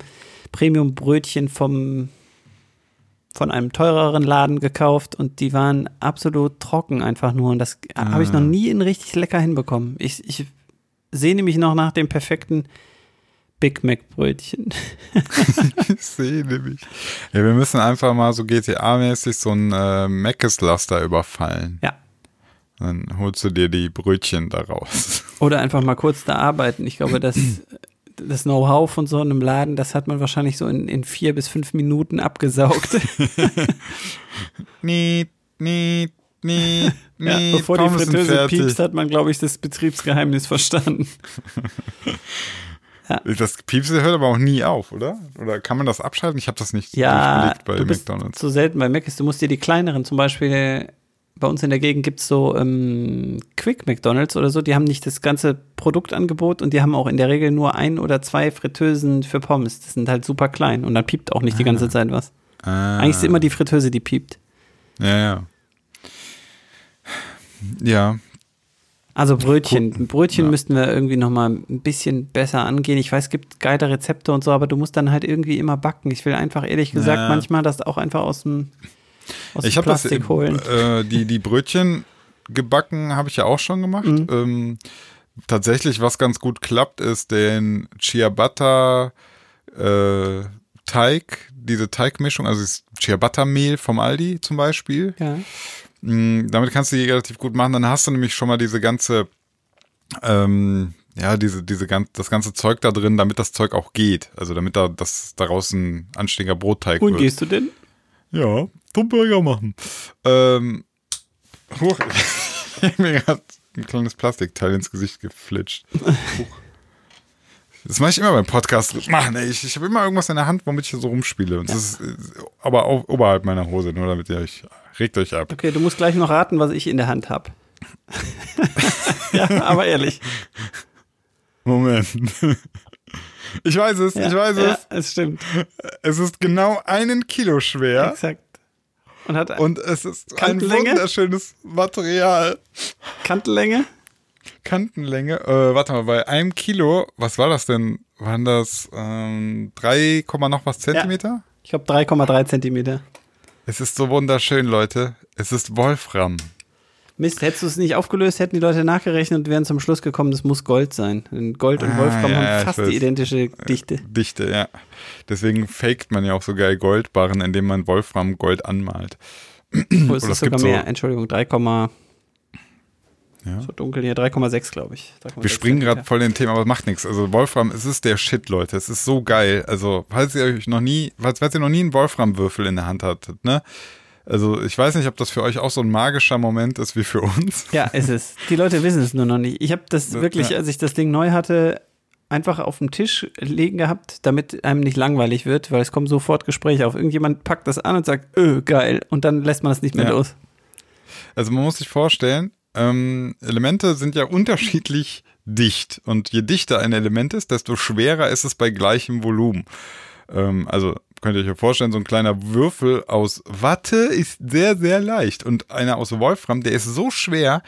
Premium-Brötchen vom von einem teureren Laden gekauft und die waren absolut trocken einfach nur. Und das ah. habe ich noch nie in richtig lecker hinbekommen. Ich, ich sehne mich noch nach dem perfekten Big Mac-Brötchen. ich sehe nämlich. Ja, wir müssen einfach mal so GTA-mäßig so ein äh, Mc's-Laster überfallen. Ja. Dann holst du dir die Brötchen daraus. Oder einfach mal kurz da arbeiten. Ich glaube, das das Know-how von so einem Laden, das hat man wahrscheinlich so in, in vier bis fünf Minuten abgesaugt. niet, niet, niet, ja, bevor die Fritteuse piepst, hat man, glaube ich, das Betriebsgeheimnis verstanden. ja. Das Piepsen hört aber auch nie auf, oder? Oder kann man das abschalten? Ich habe das nicht ja, bei du bist McDonalds. So selten bei Mac ist, du musst dir die kleineren, zum Beispiel bei uns in der Gegend gibt es so ähm, Quick McDonalds oder so, die haben nicht das ganze Produktangebot und die haben auch in der Regel nur ein oder zwei Fritteusen für Pommes. Das sind halt super klein und dann piept auch nicht ah. die ganze Zeit was. Ah. Eigentlich ist immer die Fritteuse, die piept. Ja, ja. Ja. Also Brötchen. Brötchen ja. müssten wir irgendwie noch mal ein bisschen besser angehen. Ich weiß, es gibt geile Rezepte und so, aber du musst dann halt irgendwie immer backen. Ich will einfach ehrlich gesagt ja. manchmal das auch einfach aus dem aus ich habe das holen. Äh, die die Brötchen gebacken habe ich ja auch schon gemacht. Mhm. Ähm, tatsächlich, was ganz gut klappt, ist den Ciabatta äh, Teig, diese Teigmischung, also das Ciabatta Mehl vom Aldi zum Beispiel. Ja. Mhm, damit kannst du die relativ gut machen. Dann hast du nämlich schon mal diese ganze ähm, ja, diese, diese ganz, das ganze Zeug da drin, damit das Zeug auch geht. Also damit da das daraus ein anständiger Brotteig Und wird. Und gehst du denn? Ja, zum Burger machen. Ähm, hoch, mir hat ein kleines Plastikteil ins Gesicht geflitscht. Das mache ich immer beim Podcast. Machen, ey. Ich, ich habe immer irgendwas in der Hand, womit ich so rumspiele. Und das ist aber auch oberhalb meiner Hose, nur damit ihr euch regt euch ab. Okay, du musst gleich noch raten, was ich in der Hand habe. ja, aber ehrlich. Moment. Ich weiß es, ja, ich weiß ja, es. Es stimmt. Es ist genau einen Kilo schwer. Exakt. Und, hat Und es ist ein wunderschönes Material. Kantenlänge? Kantenlänge. Äh, warte mal, bei einem Kilo, was war das denn? Waren das ähm, 3, noch was Zentimeter? Ja, ich glaube 3,3 Zentimeter. Es ist so wunderschön, Leute. Es ist Wolfram. Mist, hättest du es nicht aufgelöst, hätten die Leute nachgerechnet und wären zum Schluss gekommen, das muss Gold sein. Denn Gold und ah, Wolfram ja, haben fast die identische Dichte. Dichte, ja. Deswegen faked man ja auch so geil Goldbarren, indem man Wolfram Gold anmalt. Oh, es ist sogar mehr, so Entschuldigung, 3, ja. So dunkel hier, 3,6 glaube ich. 3, Wir springen gerade voll in den Thema, aber macht nichts. Also Wolfram, es ist der Shit, Leute. Es ist so geil. Also, falls ihr euch noch nie, falls, falls ihr noch nie einen Wolfram-Würfel in der Hand hattet, ne? Also ich weiß nicht, ob das für euch auch so ein magischer Moment ist wie für uns. Ja, es ist. Die Leute wissen es nur noch nicht. Ich habe das wirklich, als ich das Ding neu hatte, einfach auf dem Tisch legen gehabt, damit einem nicht langweilig wird, weil es kommen sofort Gespräche auf. Irgendjemand packt das an und sagt, öh, geil. Und dann lässt man es nicht mehr ja. los. Also man muss sich vorstellen, ähm, Elemente sind ja unterschiedlich dicht. Und je dichter ein Element ist, desto schwerer ist es bei gleichem Volumen. Ähm, also könnt ihr euch ja vorstellen, so ein kleiner Würfel aus Watte ist sehr, sehr leicht. Und einer aus Wolfram, der ist so schwer.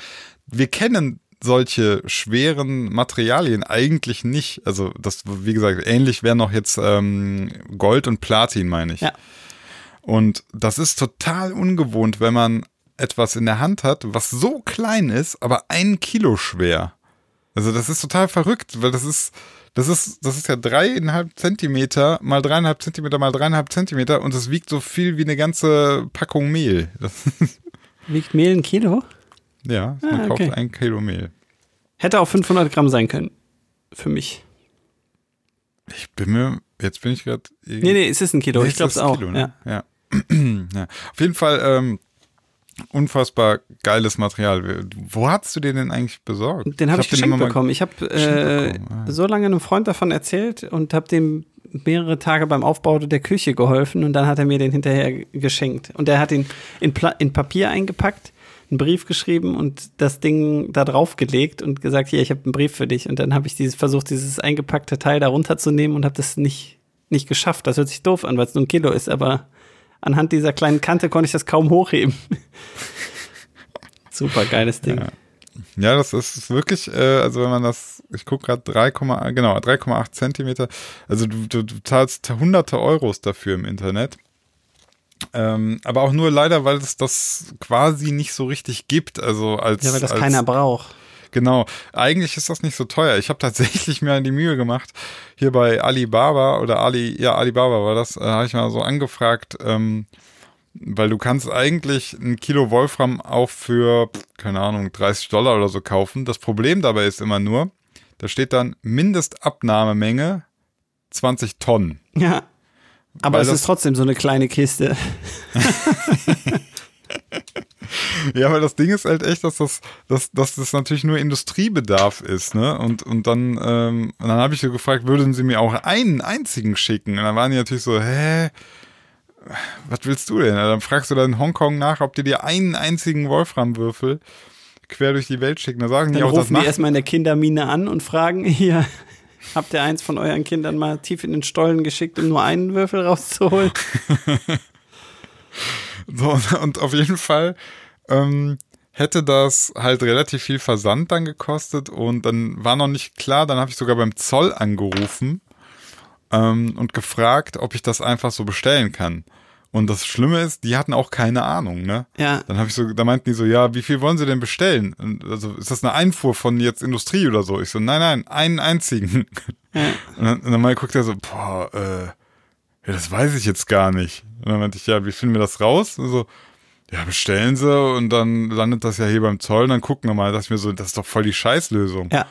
Wir kennen solche schweren Materialien eigentlich nicht. Also das, wie gesagt, ähnlich wäre noch jetzt ähm, Gold und Platin, meine ich. Ja. Und das ist total ungewohnt, wenn man etwas in der Hand hat, was so klein ist, aber ein Kilo schwer. Also das ist total verrückt, weil das ist, das ist, das ist ja dreieinhalb Zentimeter mal dreieinhalb Zentimeter mal dreieinhalb Zentimeter und es wiegt so viel wie eine ganze Packung Mehl. Wiegt Mehl ein Kilo? ja, man Ah, kauft okay. ein Kilo Mehl. Hätte auch 500 Gramm sein können. Für mich. Ich bin mir, jetzt bin ich gerade. Nee, nee, es ist ein Kilo. ich glaube es auch. Ne? ja. Ja. ja. Auf jeden Fall ähm, unfassbar geiles Material. Wo hast du den denn eigentlich besorgt? Den habe ich, hab geschenkt immer mal- bekommen. Ich habe äh, ah. so lange einem Freund davon erzählt und habe dem mehrere Tage beim Aufbau der Küche geholfen und dann hat er mir den hinterher geschenkt. Und er hat ihn in, Pla in Papier eingepackt, einen Brief geschrieben und das Ding da drauf gelegt und gesagt, hier, ich habe einen Brief für dich. Und dann habe ich dieses, versucht, dieses eingepackte Teil da runterzunehmen und habe das nicht, nicht geschafft. Das hört sich doof an, weil es nur ein Kilo ist, aber anhand dieser kleinen Kante konnte ich das kaum hochheben. Super geiles Ding. Ja. Ja, das ist wirklich, äh, also wenn man das, ich gucke gerade 3, genau, 3,8 Zentimeter, also du, du, du zahlst hunderte Euros dafür im Internet. Ähm, aber auch nur leider, weil es das quasi nicht so richtig gibt. Also als, Ja, weil das als, keiner braucht. Genau. Eigentlich ist das nicht so teuer. Ich habe tatsächlich mir die Mühe gemacht, hier bei Alibaba oder Ali, ja, Alibaba war das, äh, habe ich mal so angefragt, ähm, weil du kannst eigentlich ein Kilo Wolfram auch für, keine Ahnung, 30 Dollar oder so kaufen. Das Problem dabei ist immer nur, da steht dann Mindestabnahmemenge 20 Tonnen. Ja. Aber Weil es ist trotzdem so eine kleine Kiste. Ja, aber das Ding ist halt echt, dass das, dass, dass das natürlich nur Industriebedarf ist, ne? Und, und dann, ähm, und dann habe ich so gefragt, würden sie mir auch einen einzigen schicken? Und dann waren die natürlich so, hä? Was willst du denn? Dann fragst du dann in Hongkong nach, ob die dir einen einzigen Wolframwürfel quer durch die Welt schicken. Da sagen die Dann auch, das rufen die macht erstmal in der Kindermine an und fragen, hier, habt ihr eins von euren Kindern mal tief in den Stollen geschickt, um nur einen Würfel rauszuholen? So, und auf jeden Fall ähm, hätte das halt relativ viel Versand dann gekostet und dann war noch nicht klar, dann habe ich sogar beim Zoll angerufen ähm, und gefragt, ob ich das einfach so bestellen kann. Und das Schlimme ist, die hatten auch keine Ahnung, ne? Ja. Dann habe ich so, da meinten die so, ja, wie viel wollen sie denn bestellen? Und Also ist das eine Einfuhr von jetzt Industrie oder so? Ich so, nein, nein, einen einzigen. Ja. Und dann, und dann mal guckt er so, boah, äh, ja, das weiß ich jetzt gar nicht. Und dann meinte ich, ja, wie finden wir das raus? Und so, ja, bestellen sie und dann landet das ja hier beim Zoll und dann gucken wir mal, dass mir so, das ist doch voll die Scheißlösung. Ja.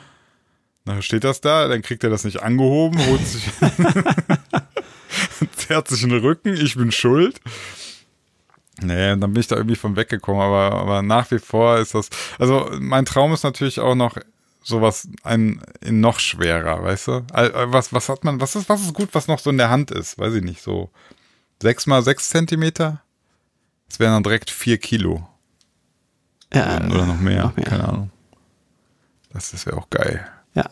Dann steht das da, dann kriegt er das nicht angehoben, holt sich, zerrt sich in den Rücken, ich bin schuld. Nee, und dann bin ich da irgendwie von weggekommen, aber, aber nach wie vor ist das, also mein Traum ist natürlich auch noch sowas ein in noch schwerer, weißt du? Äh, Was, was hat man, was ist, was ist gut, was noch so in der Hand ist? Weiß ich nicht, so sechs mal sechs Zentimeter? Das wären dann direkt vier Kilo. Ja, Oder noch mehr, noch mehr. keine Ahnung. Das, das wäre auch geil. Ja.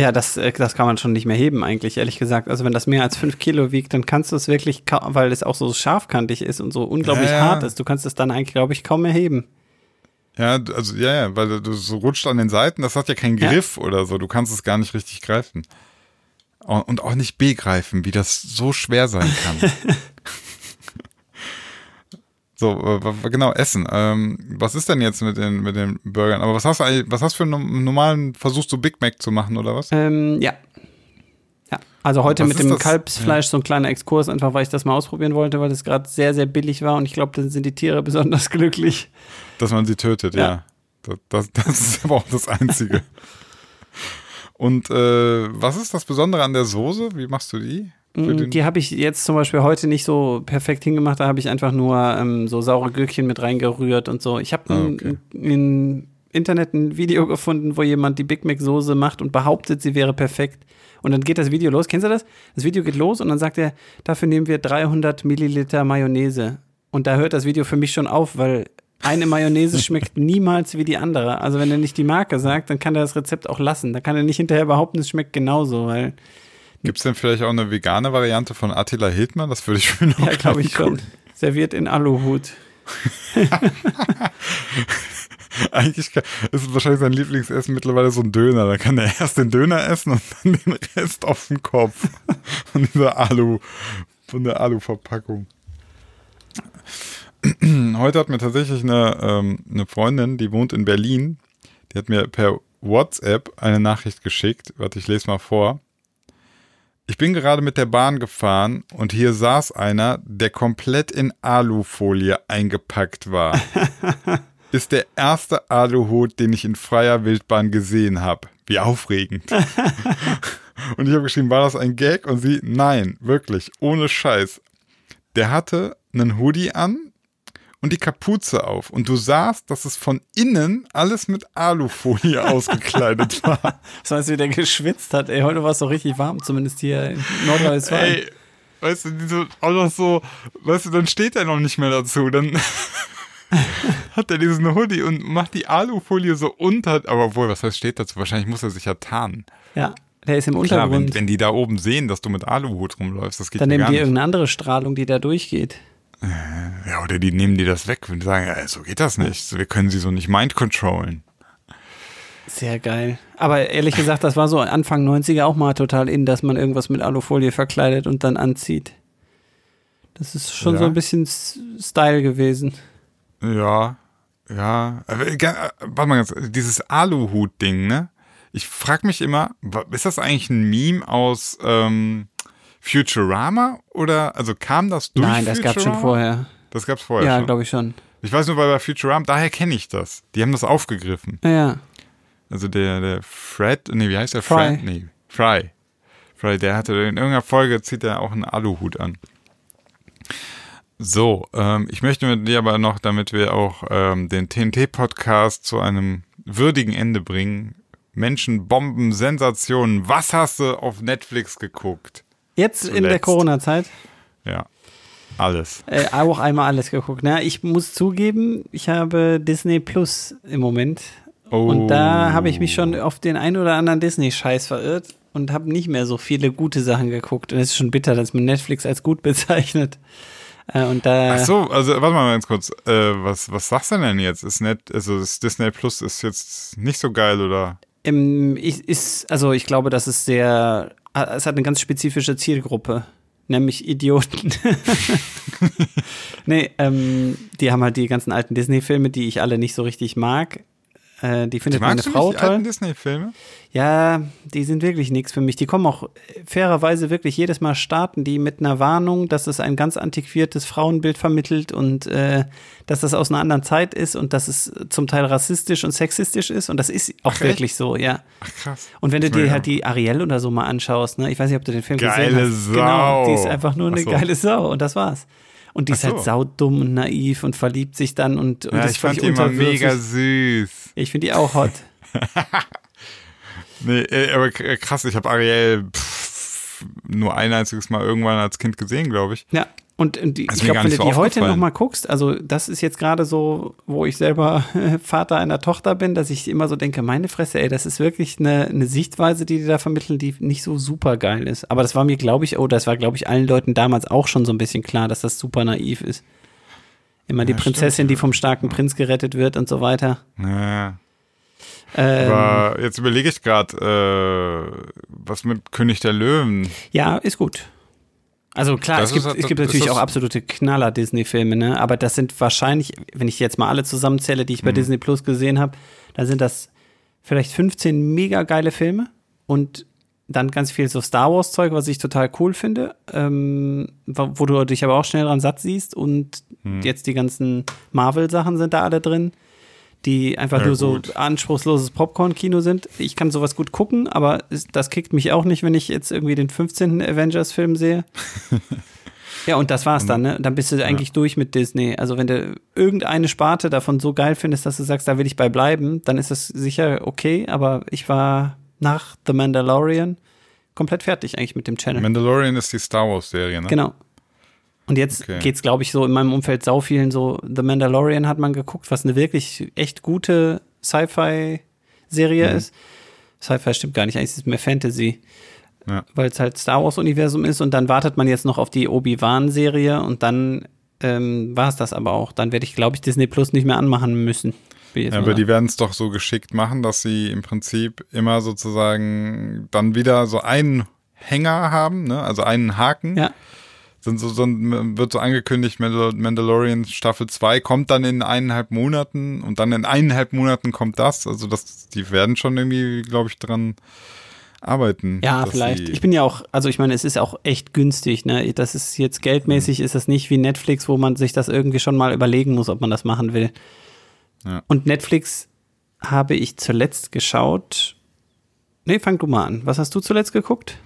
Ja, das, äh, das kann man schon nicht mehr heben, eigentlich, ehrlich gesagt. Also, wenn das mehr als fünf Kilo wiegt, dann kannst du es wirklich, weil es auch so scharfkantig ist und so unglaublich Ja, ja. hart ist, du kannst es dann eigentlich, glaube ich, kaum mehr heben. Ja, also ja, ja, weil du so rutscht an den Seiten, das hat ja keinen Ja. Griff oder so, du kannst es gar nicht richtig greifen. Und auch nicht begreifen, wie das so schwer sein kann. so, äh, genau, Essen. Ähm, was ist denn jetzt mit den, mit den Burgern? Aber was hast du eigentlich, was hast du für einen normalen, versuchst du Big Mac zu machen oder was? Ähm, ja. Ja, also heute Was mit dem das? Kalbsfleisch so ein kleiner Exkurs, einfach weil ich das mal ausprobieren wollte, weil es gerade sehr, sehr billig war und ich glaube, dann sind die Tiere besonders glücklich. Dass man sie tötet, ja. Ja. Das, das, das ist aber auch das Einzige. Und äh, was ist das Besondere an der Soße? Wie machst du die? Mm, Die habe ich jetzt zum Beispiel heute nicht so perfekt hingemacht, da habe ich einfach nur ähm, so saure Gürkchen mit reingerührt und so. Ich habe Ah, im okay. im Internet ein Video gefunden, wo jemand die Big Mac Soße macht und behauptet, sie wäre perfekt. Und dann geht das Video los. Kennst du das? Das Video geht los und dann sagt er, dafür nehmen wir 300 Milliliter Mayonnaise. Und da hört das Video für mich schon auf, weil eine Mayonnaise schmeckt niemals wie die andere. Also wenn er nicht die Marke sagt, dann kann er das Rezept auch lassen. Da kann er nicht hinterher behaupten, es schmeckt genauso, weil Gibt es denn vielleicht auch eine vegane Variante von Attila Hildmann? Das würde ich mir noch Ja, glaube ich schon. Serviert in Aluhut. Eigentlich ist wahrscheinlich sein Lieblingsessen mittlerweile so ein Döner. Da kann er erst den Döner essen und dann den Rest auf dem Kopf. Von dieser Alu, von der Alu-Verpackung. Heute hat mir tatsächlich eine, ähm, eine Freundin, die wohnt in Berlin, die hat mir per WhatsApp eine Nachricht geschickt. Warte, ich lese mal vor. Ich bin gerade mit der Bahn gefahren und hier saß einer, der komplett in Alufolie eingepackt war. Ist der erste Aluhut, den ich in freier Wildbahn gesehen habe. Wie aufregend. und ich habe geschrieben, war das ein Gag? Und sie, nein, wirklich, ohne Scheiß. Der hatte einen Hoodie an, und die Kapuze auf. Und du sahst, dass es von innen alles mit Alufolie ausgekleidet war. Das heißt, wie der geschwitzt hat. Ey, heute war es doch richtig warm, zumindest hier in Nordrhein-Westfalen. Weißt du, so, auch noch so, weißt du, dann steht er noch nicht mehr dazu. Dann hat er diesen Hoodie und macht die Alufolie so unter. Aber obwohl, was heißt steht dazu? Wahrscheinlich muss er sich ja tarnen. Ja. Der ist im Untergrund. Klar, wenn, wenn, die da oben sehen, dass du mit Aluhut rumläufst, das geht Dann nehmen die irgendeine andere Strahlung, die da durchgeht. Ja, oder die nehmen dir das weg und sagen, ja, so geht das nicht. Wir können sie so nicht mind controllen. Sehr geil. Aber ehrlich gesagt, das war so Anfang 90er auch mal total in, dass man irgendwas mit Alufolie verkleidet und dann anzieht. Das ist schon ja. so ein bisschen Style gewesen. Ja, ja. Warte mal ganz, dieses Aluhut-Ding, ne? Ich frag mich immer, ist das eigentlich ein Meme aus ähm, Futurama oder also kam das durch Nein, das gab es schon vorher. Das gab es vorher Ja, glaube ich schon. Ich weiß nur, weil bei Futurama, daher kenne ich das. Die haben das aufgegriffen. Ja. Also der, der Fred, nee, wie heißt der? Fry. Fred? Nee, Fry. Fry, der hatte in irgendeiner Folge zieht er auch einen Aluhut an. So, ähm, ich möchte mit dir aber noch, damit wir auch ähm, den TNT-Podcast zu einem würdigen Ende bringen. Menschen, Bomben, Sensationen. Was hast du auf Netflix geguckt? Jetzt Zuletzt. in der Corona-Zeit? Ja. Alles. Äh, auch einmal alles geguckt. Na, ich muss zugeben, ich habe Disney Plus im Moment. Oh. Und da habe ich mich schon auf den einen oder anderen Disney-Scheiß verirrt und habe nicht mehr so viele gute Sachen geguckt. Und es ist schon bitter, dass man Netflix als gut bezeichnet. Äh, und da Ach so, also warte mal ganz kurz. Äh, was, was sagst du denn jetzt? Ist net, also das Disney Plus ist jetzt nicht so geil, oder? Im, ich, ist, also ich glaube, das ist sehr es hat eine ganz spezifische Zielgruppe, nämlich Idioten. nee, ähm, die haben halt die ganzen alten Disney-Filme, die ich alle nicht so richtig mag. Äh, die findet die meine Frau nicht, die toll. Alten Disney-Filme? Ja, die sind wirklich nichts für mich. Die kommen auch fairerweise wirklich jedes Mal starten, die mit einer Warnung, dass es ein ganz antiquiertes Frauenbild vermittelt und äh, dass das aus einer anderen Zeit ist und dass es zum Teil rassistisch und sexistisch ist. Und das ist auch Ach, wirklich so, ja. Ach krass. Und wenn du dir halt die Ariel oder so mal anschaust, ne, ich weiß nicht, ob du den Film geile gesehen hast. Sau. Genau, die ist einfach nur eine geile Sau und das war's. Und die ist halt so. saudumm und naiv und verliebt sich dann und, und ja, ist ich fand die immer mega süß. Ich finde die auch hot. nee, äh, aber krass, ich habe Ariel pff, nur ein einziges Mal irgendwann als Kind gesehen, glaube ich. Ja, und, und die, ich glaube, wenn du so die heute noch mal guckst, also das ist jetzt gerade so, wo ich selber Vater einer Tochter bin, dass ich immer so denke, meine Fresse, ey, das ist wirklich eine, eine Sichtweise, die die da vermitteln, die nicht so super geil ist. Aber das war mir, glaube ich, oh, das war, glaube ich, allen Leuten damals auch schon so ein bisschen klar, dass das super naiv ist. Immer die Prinzessin, stimmt. die vom starken Prinz gerettet wird und so weiter. Ja. Ähm, Aber jetzt überlege ich gerade, äh, was mit König der Löwen? Ja, ist gut. Also klar, es gibt, es gibt natürlich auch absolute Knaller-Disney-Filme, ne? aber das sind wahrscheinlich, wenn ich jetzt mal alle zusammenzähle, die ich bei mhm. Disney Plus gesehen habe, dann sind das vielleicht 15 mega geile Filme und dann ganz viel so Star Wars-Zeug, was ich total cool finde, ähm, wo du dich aber auch schnell dran satt siehst und mhm. jetzt die ganzen Marvel-Sachen sind da alle drin die einfach ja, nur so gut. anspruchsloses Popcorn-Kino sind. Ich kann sowas gut gucken, aber das kickt mich auch nicht, wenn ich jetzt irgendwie den 15. Avengers-Film sehe. ja, und das war's dann, ne? Dann bist du eigentlich ja. durch mit Disney. Also, wenn du irgendeine Sparte davon so geil findest, dass du sagst, da will ich bei bleiben, dann ist das sicher okay, aber ich war nach The Mandalorian komplett fertig eigentlich mit dem Channel. Mandalorian ist die Star Wars-Serie, ne? Genau. Und jetzt okay. geht es, glaube ich, so in meinem Umfeld sau vielen so, The Mandalorian hat man geguckt, was eine wirklich echt gute Sci-Fi-Serie mhm. ist. Sci-Fi stimmt gar nicht, eigentlich ist es mehr Fantasy. Ja. Weil es halt Star Wars-Universum ist und dann wartet man jetzt noch auf die Obi-Wan-Serie und dann ähm, war es das aber auch. Dann werde ich, glaube ich, Disney Plus nicht mehr anmachen müssen. Ja, aber die werden es doch so geschickt machen, dass sie im Prinzip immer sozusagen dann wieder so einen Hänger haben, ne? also einen Haken. ja, Sind so, so wird so angekündigt, Mandal Mandalorian Staffel 2 kommt dann in eineinhalb Monaten und dann in eineinhalb Monaten kommt das. Also das, die werden schon irgendwie, glaube ich, dran arbeiten. ja vielleicht. Ich bin ja auch, also ich meine, es ist auch echt günstig. Ne? Das ist jetzt geldmäßig, ist das nicht wie Netflix, wo man sich das irgendwie schon mal überlegen muss, ob man das machen will. Ja. Und Netflix habe ich zuletzt geschaut. Nee, fang du mal an. Was hast du zuletzt geguckt?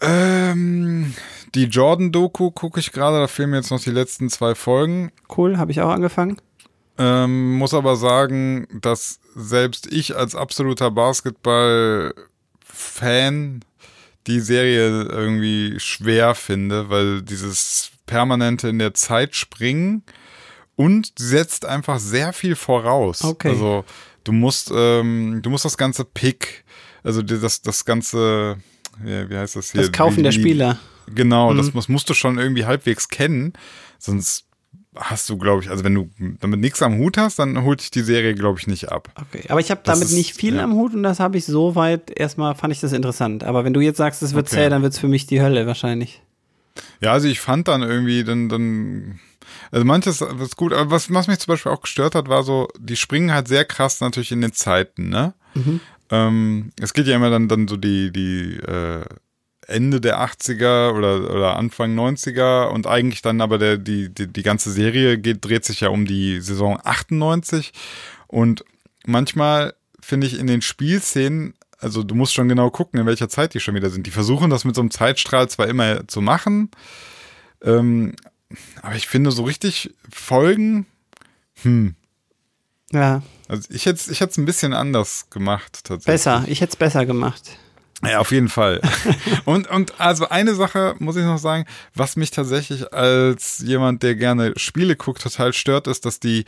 ähm, die Jordan-Doku gucke ich gerade, da fehlen mir jetzt noch die letzten zwei Folgen. Cool, habe ich auch angefangen. Ähm, muss aber sagen, dass selbst ich als absoluter Basketball-Fan die Serie irgendwie schwer finde, weil dieses permanente in der Zeit springen und setzt einfach sehr viel voraus. Okay. Also du musst, ähm, du musst das ganze Pick, also die- das, das ganze, wie, heißt das hier? Das Kaufen Wie- der Spieler. Genau, Mhm. das, das musst du schon irgendwie halbwegs kennen, sonst hast du, glaube ich, also wenn du damit nichts am Hut hast, dann holt dich die Serie, glaube ich, nicht ab. Okay, aber ich habe damit ist- nicht viel ja. am Hut und das habe ich soweit erstmal fand ich das interessant. Aber wenn du jetzt sagst, es wird Okay. zäh, dann wird es für mich die Hölle wahrscheinlich. Ja, also ich fand dann irgendwie, dann, dann, also manches ist gut, aber was, was mich zum Beispiel auch gestört hat, war so, die springen halt sehr krass natürlich in den Zeiten, ne? Ähm, es geht ja immer dann, dann so die, die, äh, Ende der 80er oder, oder Anfang 90er und eigentlich dann aber der, die, die, die ganze Serie geht, dreht sich ja um die Saison 98 und manchmal finde ich in den Spielszenen, also du musst schon genau gucken, in welcher Zeit die schon wieder sind. Die versuchen das mit so einem Zeitstrahl zwar immer zu machen, ähm, aber ich finde so richtig Folgen, hm, Ja, also ich hätte ich hätte es ein bisschen anders gemacht tatsächlich. besser. Ich hätte es besser gemacht. Ja, auf jeden Fall. und, und also eine Sache muss ich noch sagen, was mich tatsächlich als jemand, der gerne Spiele guckt, total stört, ist, dass die,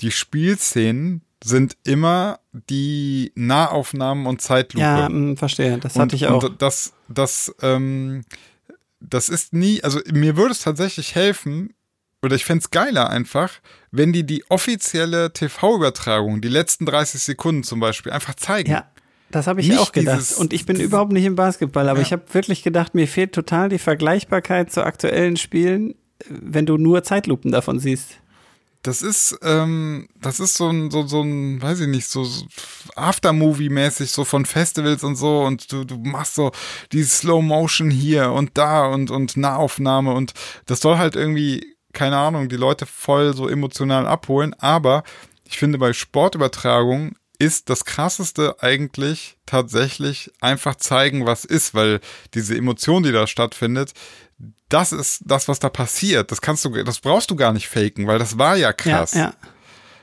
die Spielszenen sind immer die Nahaufnahmen und Zeitlupe. Ja, mh, verstehe. Das hatte und, ich auch. Und das, das, ähm, das ist nie, also mir würde es tatsächlich helfen, oder ich fände es geiler einfach, wenn die die offizielle TV-Übertragung, die letzten 30 Sekunden zum Beispiel, einfach zeigen. ja, das habe ich Nicht auch gedacht. und ich bin überhaupt nicht im Basketball, aber Ja. ich habe wirklich gedacht, mir fehlt total die Vergleichbarkeit zu aktuellen Spielen, wenn du nur Zeitlupen davon siehst. Das ist, ähm, das ist so ein, so, so ein, weiß ich nicht, so, so Aftermovie-mäßig, so von Festivals und so und du, du machst so die Slow Motion hier und da und, und Nahaufnahme und das soll halt irgendwie, keine Ahnung, die Leute voll so emotional abholen, aber ich finde bei Sportübertragungen ist das krasseste eigentlich tatsächlich einfach zeigen, was ist, weil diese Emotion, die da stattfindet, das ist das, was da passiert. Das kannst du, das brauchst du gar nicht faken, weil das war ja krass. Ja, ja.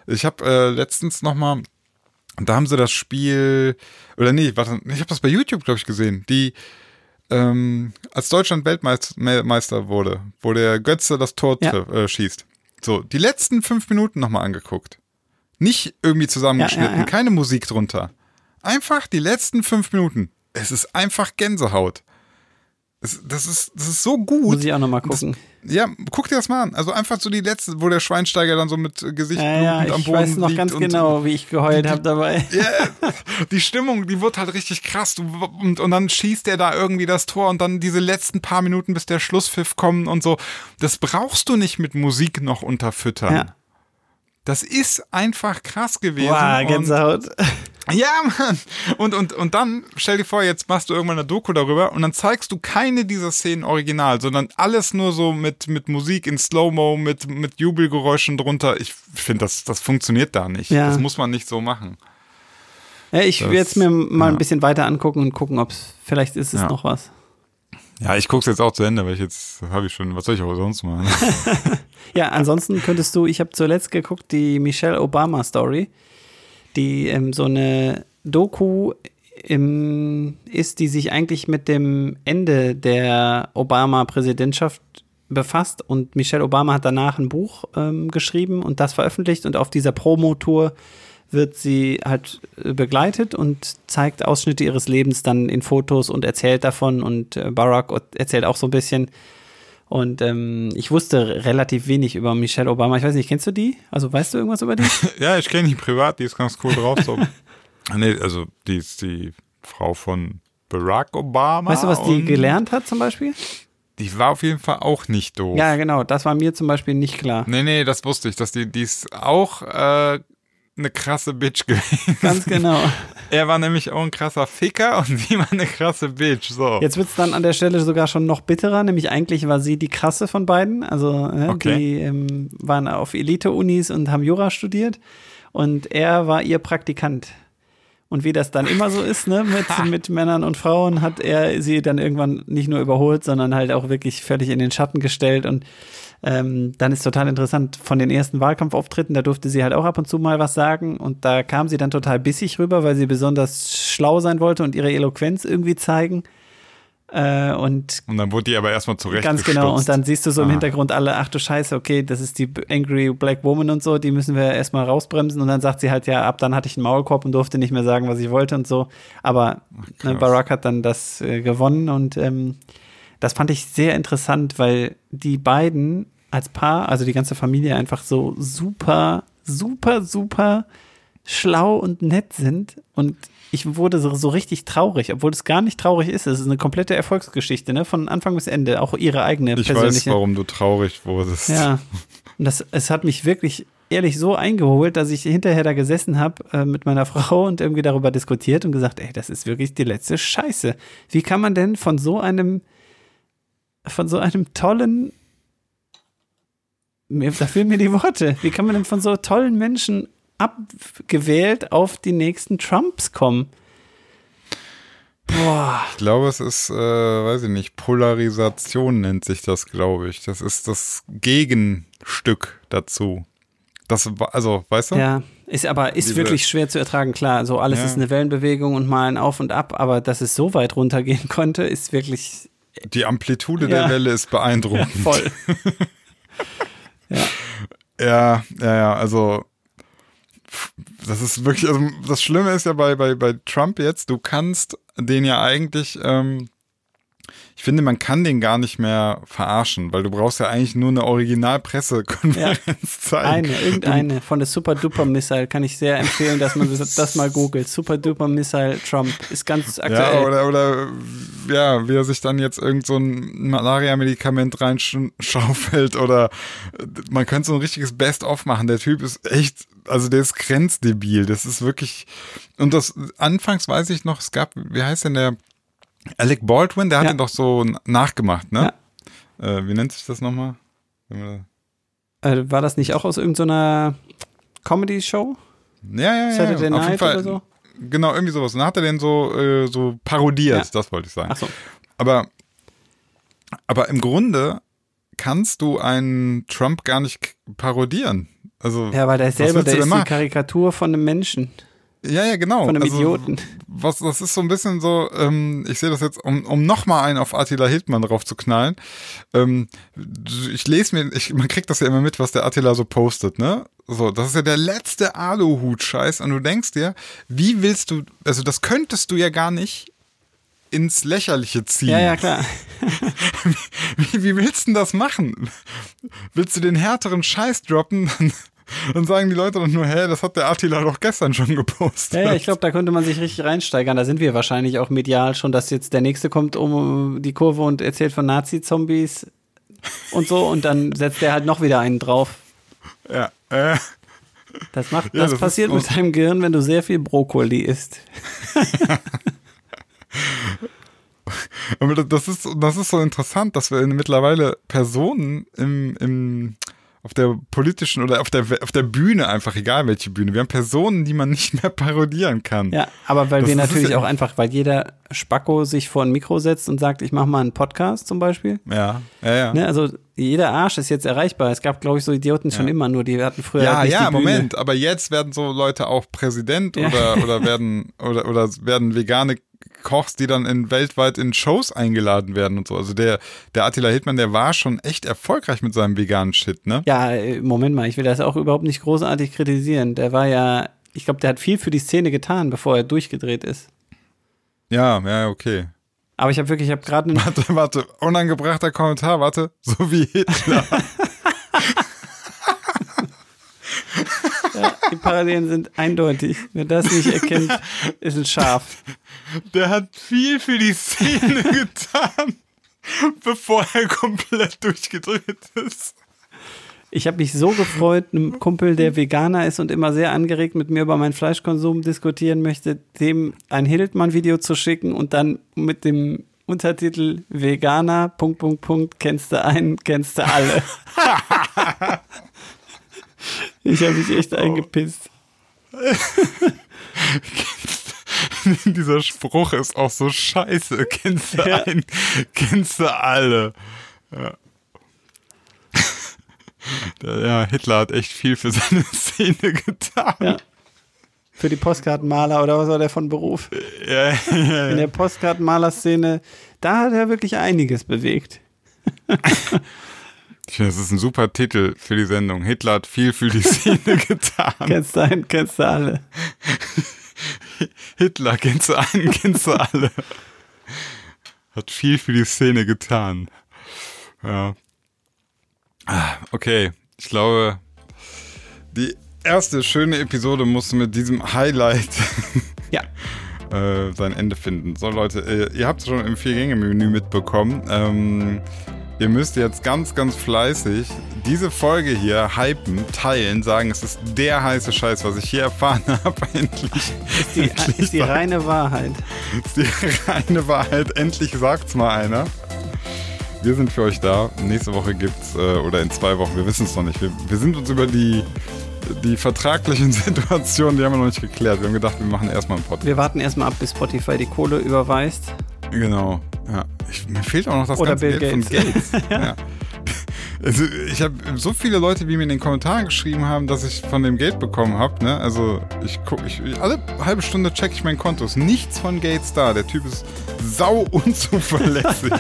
Ich habe äh, letztens noch mal, da haben sie das Spiel oder nee, warte, ich habe das bei YouTube glaube ich gesehen. Die ähm, als Deutschland Weltmeister wurde, wo der Götze das Tor Ja. äh, schießt. So die letzten fünf Minuten noch mal angeguckt. Nicht irgendwie zusammengeschnitten, Ja, ja, keine Musik drunter. Einfach die letzten fünf Minuten. Es ist einfach Gänsehaut. Es, das, ist, das ist so gut. Muss ich auch nochmal gucken. Ja, guck dir das mal an. Also einfach so die letzte, wo der Schweinsteiger dann so mit Gesicht Ja, ja, blutend am ich Boden weiß noch liegt ganz genau, wie ich geheult habe dabei. Ja, die Stimmung, die wird halt richtig krass. Und, und dann schießt er da irgendwie das Tor und dann diese letzten paar Minuten, bis der Schlusspfiff kommt und so. Das brauchst du nicht mit Musik noch unterfüttern. Ja. Das ist einfach krass gewesen. Wow, Gänsehaut. ja, Mann. Und, und, und dann, stell dir vor, jetzt machst du irgendwann eine Doku darüber und dann zeigst du keine dieser Szenen original, sondern alles nur so mit, mit Musik in Slow-Mo, mit, mit Jubelgeräuschen drunter. Ich finde, das, das funktioniert da nicht. Ja. Das muss man nicht so machen. Ja, ich werde es mir mal ja. ein bisschen weiter angucken und gucken, ob es vielleicht ist es noch was. Ja, ich gucke es jetzt auch zu Ende, weil ich jetzt habe ich schon, was soll ich auch sonst machen? Ja, ansonsten könntest du, ich habe zuletzt geguckt, die Michelle Obama Story, die ähm, so eine Doku ähm, ist, die sich eigentlich mit dem Ende der Obama-Präsidentschaft befasst und Michelle Obama hat danach ein Buch ähm, geschrieben und das veröffentlicht und auf dieser Promotour wird sie halt äh, begleitet und zeigt Ausschnitte ihres Lebens dann in Fotos und erzählt davon und äh, Barack erzählt auch so ein bisschen Und ähm, ich wusste relativ wenig über Michelle Obama. Ich weiß nicht, kennst du die? Also weißt du irgendwas über die? Ja, ich kenne die privat, die ist ganz cool drauf. So. nee, also die ist die Frau von Barack Obama. Weißt du, was die gelernt hat zum Beispiel? Die war auf jeden Fall auch nicht doof. Ja, genau. Das war mir zum Beispiel nicht klar. Nee, nee, das wusste ich, dass die, die ist auch äh, eine krasse Bitch gewesen. Ganz genau. Er war nämlich auch ein krasser Ficker und sie war eine krasse Bitch. So. Jetzt wird es dann an der Stelle sogar schon noch bitterer, nämlich eigentlich war sie die krasse von beiden. Also ne, Okay. die ähm, waren auf Elite-Unis und haben Jura studiert und er war ihr Praktikant. Und wie das dann immer so ist, ne, mit, mit Männern und Frauen, hat er sie dann irgendwann nicht nur überholt, sondern halt auch wirklich völlig in den Schatten gestellt. Und ähm, dann ist total interessant, von den ersten Wahlkampfauftritten, da durfte sie halt auch ab und zu mal was sagen. Und da kam sie dann total bissig rüber, weil sie besonders schlau sein wollte und ihre Eloquenz irgendwie zeigen. Äh, und Und dann wurde die aber erstmal zurecht Ganz genau. Und dann siehst du so im Ah. Hintergrund alle, ach du Scheiße, okay, das ist die Angry Black Woman und so, die müssen wir erstmal rausbremsen. Und dann sagt sie halt, ja, ab dann hatte ich einen Maulkorb und durfte nicht mehr sagen, was ich wollte und so. Aber ne, krass. Barack hat dann das äh, gewonnen und ähm, das fand ich sehr interessant, weil die beiden als Paar, also die ganze Familie einfach so super, super, super schlau und nett sind und ich wurde so, so richtig traurig, obwohl es gar nicht traurig ist. Es ist eine komplette Erfolgsgeschichte, ne? Von Anfang bis Ende, auch ihre eigene Ich persönliche. weiß, warum du traurig wurdest. Ja. Und das, es hat mich wirklich ehrlich so eingeholt, dass ich hinterher da gesessen habe äh, mit meiner Frau und irgendwie darüber diskutiert und gesagt, ey, das ist wirklich die letzte Scheiße. Wie kann man denn von so einem, von so einem tollen, mir, da fehlen mir die Worte, wie kann man denn von so tollen Menschen abgewählt auf die nächsten Trumps kommen? Boah. Ich glaube, es ist, äh, weiß ich nicht, Polarisation nennt sich das, glaube ich. Das ist das Gegenstück dazu. Das also, weißt du? Ja, ist aber ist Diese- wirklich schwer zu ertragen. Klar, so alles Ja. ist eine Wellenbewegung und mal ein Auf und Ab, aber dass es so weit runtergehen konnte, ist wirklich Die Amplitude Ja. der Welle ist beeindruckend. voll. Ja, ja, ja, also das ist wirklich, also das Schlimme ist ja bei, bei, bei Trump jetzt, du kannst den ja eigentlich, ähm, ich finde, man kann den gar nicht mehr verarschen, weil du brauchst ja eigentlich nur eine Originalpressekonferenz zeigen. Eine, irgendeine von der Super Duper Missile kann ich sehr empfehlen, dass man das, das mal googelt. Super Duper Missile Trump ist ganz Ja, aktuell. oder, oder ja, wie er sich dann jetzt irgend so ein Malaria-Medikament reinschaufelt oder man könnte so ein richtiges Best-of machen. Der Typ ist echt, also der ist grenzdebil. Das ist wirklich, und das, anfangs weiß ich noch, es gab, wie heißt denn der, Alec Baldwin, der hat Ja. ihn doch so nachgemacht, ne? Äh, wie nennt sich das nochmal? Ja, äh, war das nicht auch aus irgendeiner Comedy-Show? ja, ja. Saturday auf jeden Night Fall, oder so? Genau, irgendwie sowas. Und dann hat er den so, äh, so parodiert, Ja. das wollte ich sagen. Ach so. Aber, aber im Grunde kannst du einen Trump gar nicht parodieren. Also, Ja, weil der selber, der ist die? Karikatur von einem Menschen, Ja, ja, genau. von einem also, Idioten. Was, das ist so ein bisschen so, ähm, ich sehe das jetzt, um, um nochmal einen auf Attila Hildmann drauf zu knallen. Ähm, ich lese mir, ich, man kriegt das ja immer mit, was der Attila so postet, ne? So, das ist ja der letzte Aluhut-Scheiß und du denkst dir, wie willst du, also das könntest du ja gar nicht ins Lächerliche ziehen. Ja, ja, klar. Wie, wie willst du denn das machen? Willst du den härteren Scheiß droppen? Dann, dann sagen die Leute doch nur, hä, das hat der Attila doch gestern schon gepostet. Ja, ja, ich glaube, da könnte man sich richtig reinsteigern. Da sind wir wahrscheinlich auch medial schon, dass jetzt der nächste kommt um die Kurve und erzählt von Nazi-Zombies und so und dann setzt der halt noch wieder einen drauf. Ja, äh, Das macht, Ja, das, das passiert mit deinem Gehirn, wenn du sehr viel Brokkoli isst. aber das ist, das ist so interessant, dass wir mittlerweile Personen im, im, auf der politischen oder auf der, auf der Bühne einfach, egal welche Bühne, wir haben Personen, die man nicht mehr parodieren kann. Ja, aber weil Das- wir natürlich ja- auch einfach, weil jeder Spacko sich vor ein Mikro setzt und sagt, ich mache mal einen Podcast zum Beispiel. Ja, ja, ja. Ne, also jeder Arsch ist jetzt erreichbar. Es gab, glaube ich, so Idioten schon Ja. immer, nur die hatten früher Ja, halt nicht ja, die Bühne. Moment, aber jetzt werden so Leute auch Präsident Ja. oder, oder werden oder, oder werden vegane Kochs, die dann in weltweit in Shows eingeladen werden und so. Also der, der Attila Hildmann, der war schon echt erfolgreich mit seinem veganen Shit, ne? Ja, äh, Moment mal, ich will das auch überhaupt nicht großartig kritisieren. Der war ja, ich glaube, der hat viel für die Szene getan, bevor er durchgedreht ist. Ja, ja, okay. Aber ich habe wirklich, ich habe gerade einen Warte, warte, unangebrachter Kommentar, warte, so wie Hitler. Ja, die Parallelen sind eindeutig. Wer das nicht erkennt, ist ein Schaf. Der hat viel für die Szene getan, bevor er komplett durchgedreht ist. Ich habe mich so gefreut, einem Kumpel, der Veganer ist und immer sehr angeregt mit mir über meinen Fleischkonsum diskutieren möchte, dem ein Hildmann-Video zu schicken und dann mit dem Untertitel Veganer, Punkt, Punkt, Punkt, kennst du einen, kennst du alle. ich habe mich echt eingepisst. Dieser Spruch ist auch so scheiße. Kennst du Ja. einen, kennst du alle. Ja. Ja, Hitler hat echt viel für seine Szene getan. Ja. Für die Postkartenmaler oder was war der von Beruf? Ja, In der Postkartenmalerszene, da hat er wirklich einiges bewegt. Ich finde, das ist ein super Titel für die Sendung. Hitler hat viel für die Szene getan. Kennst du einen, kennst du alle. Hitler, kennst du einen, kennst du alle. Hat viel für die Szene getan. Ja. Okay, ich glaube, die erste schöne Episode musste mit diesem Highlight Ja. äh, sein Ende finden. So Leute, äh, ihr habt es schon im Vier-Gänge-Menü mitbekommen. Ähm, ihr müsst jetzt ganz, ganz fleißig diese Folge hier hypen, teilen, sagen, es ist der heiße Scheiß, was ich hier erfahren habe. Endlich. Ist die, endlich ist die reine Wahrheit. ist die reine Wahrheit. Endlich sagt's mal einer. Wir sind für euch da. Nächste Woche gibt's, äh, oder in zwei Wochen, wir wissen es noch nicht. Wir, wir sind uns über die, die vertraglichen Situationen, die haben wir noch nicht geklärt. Wir haben gedacht, wir machen erstmal einen Podcast. Wir warten erstmal ab, bis Spotify die Kohle überweist. Genau. Ja. Ich, mir fehlt auch noch das Oder ganze Bill Geld von Gates. Gates. ja. Also ich habe so viele Leute, die mir in den Kommentaren geschrieben haben, dass ich von dem Geld bekommen habe. Ne? Also ich gucke, ich, alle halbe Stunde checke ich mein Konto. Ist nichts von Gates da. Der Typ ist sau unzuverlässig.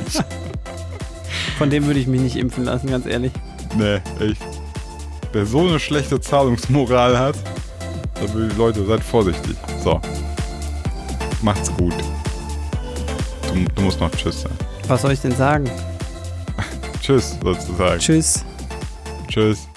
Von dem würde ich mich nicht impfen lassen, ganz ehrlich. nee, echt. Wer so eine schlechte Zahlungsmoral hat, da will Leute, seid vorsichtig. So. Macht's gut. Du, du musst noch Tschüss sagen. Was soll ich denn sagen? Tschüss, sozusagen. Tschüss. Tschüss.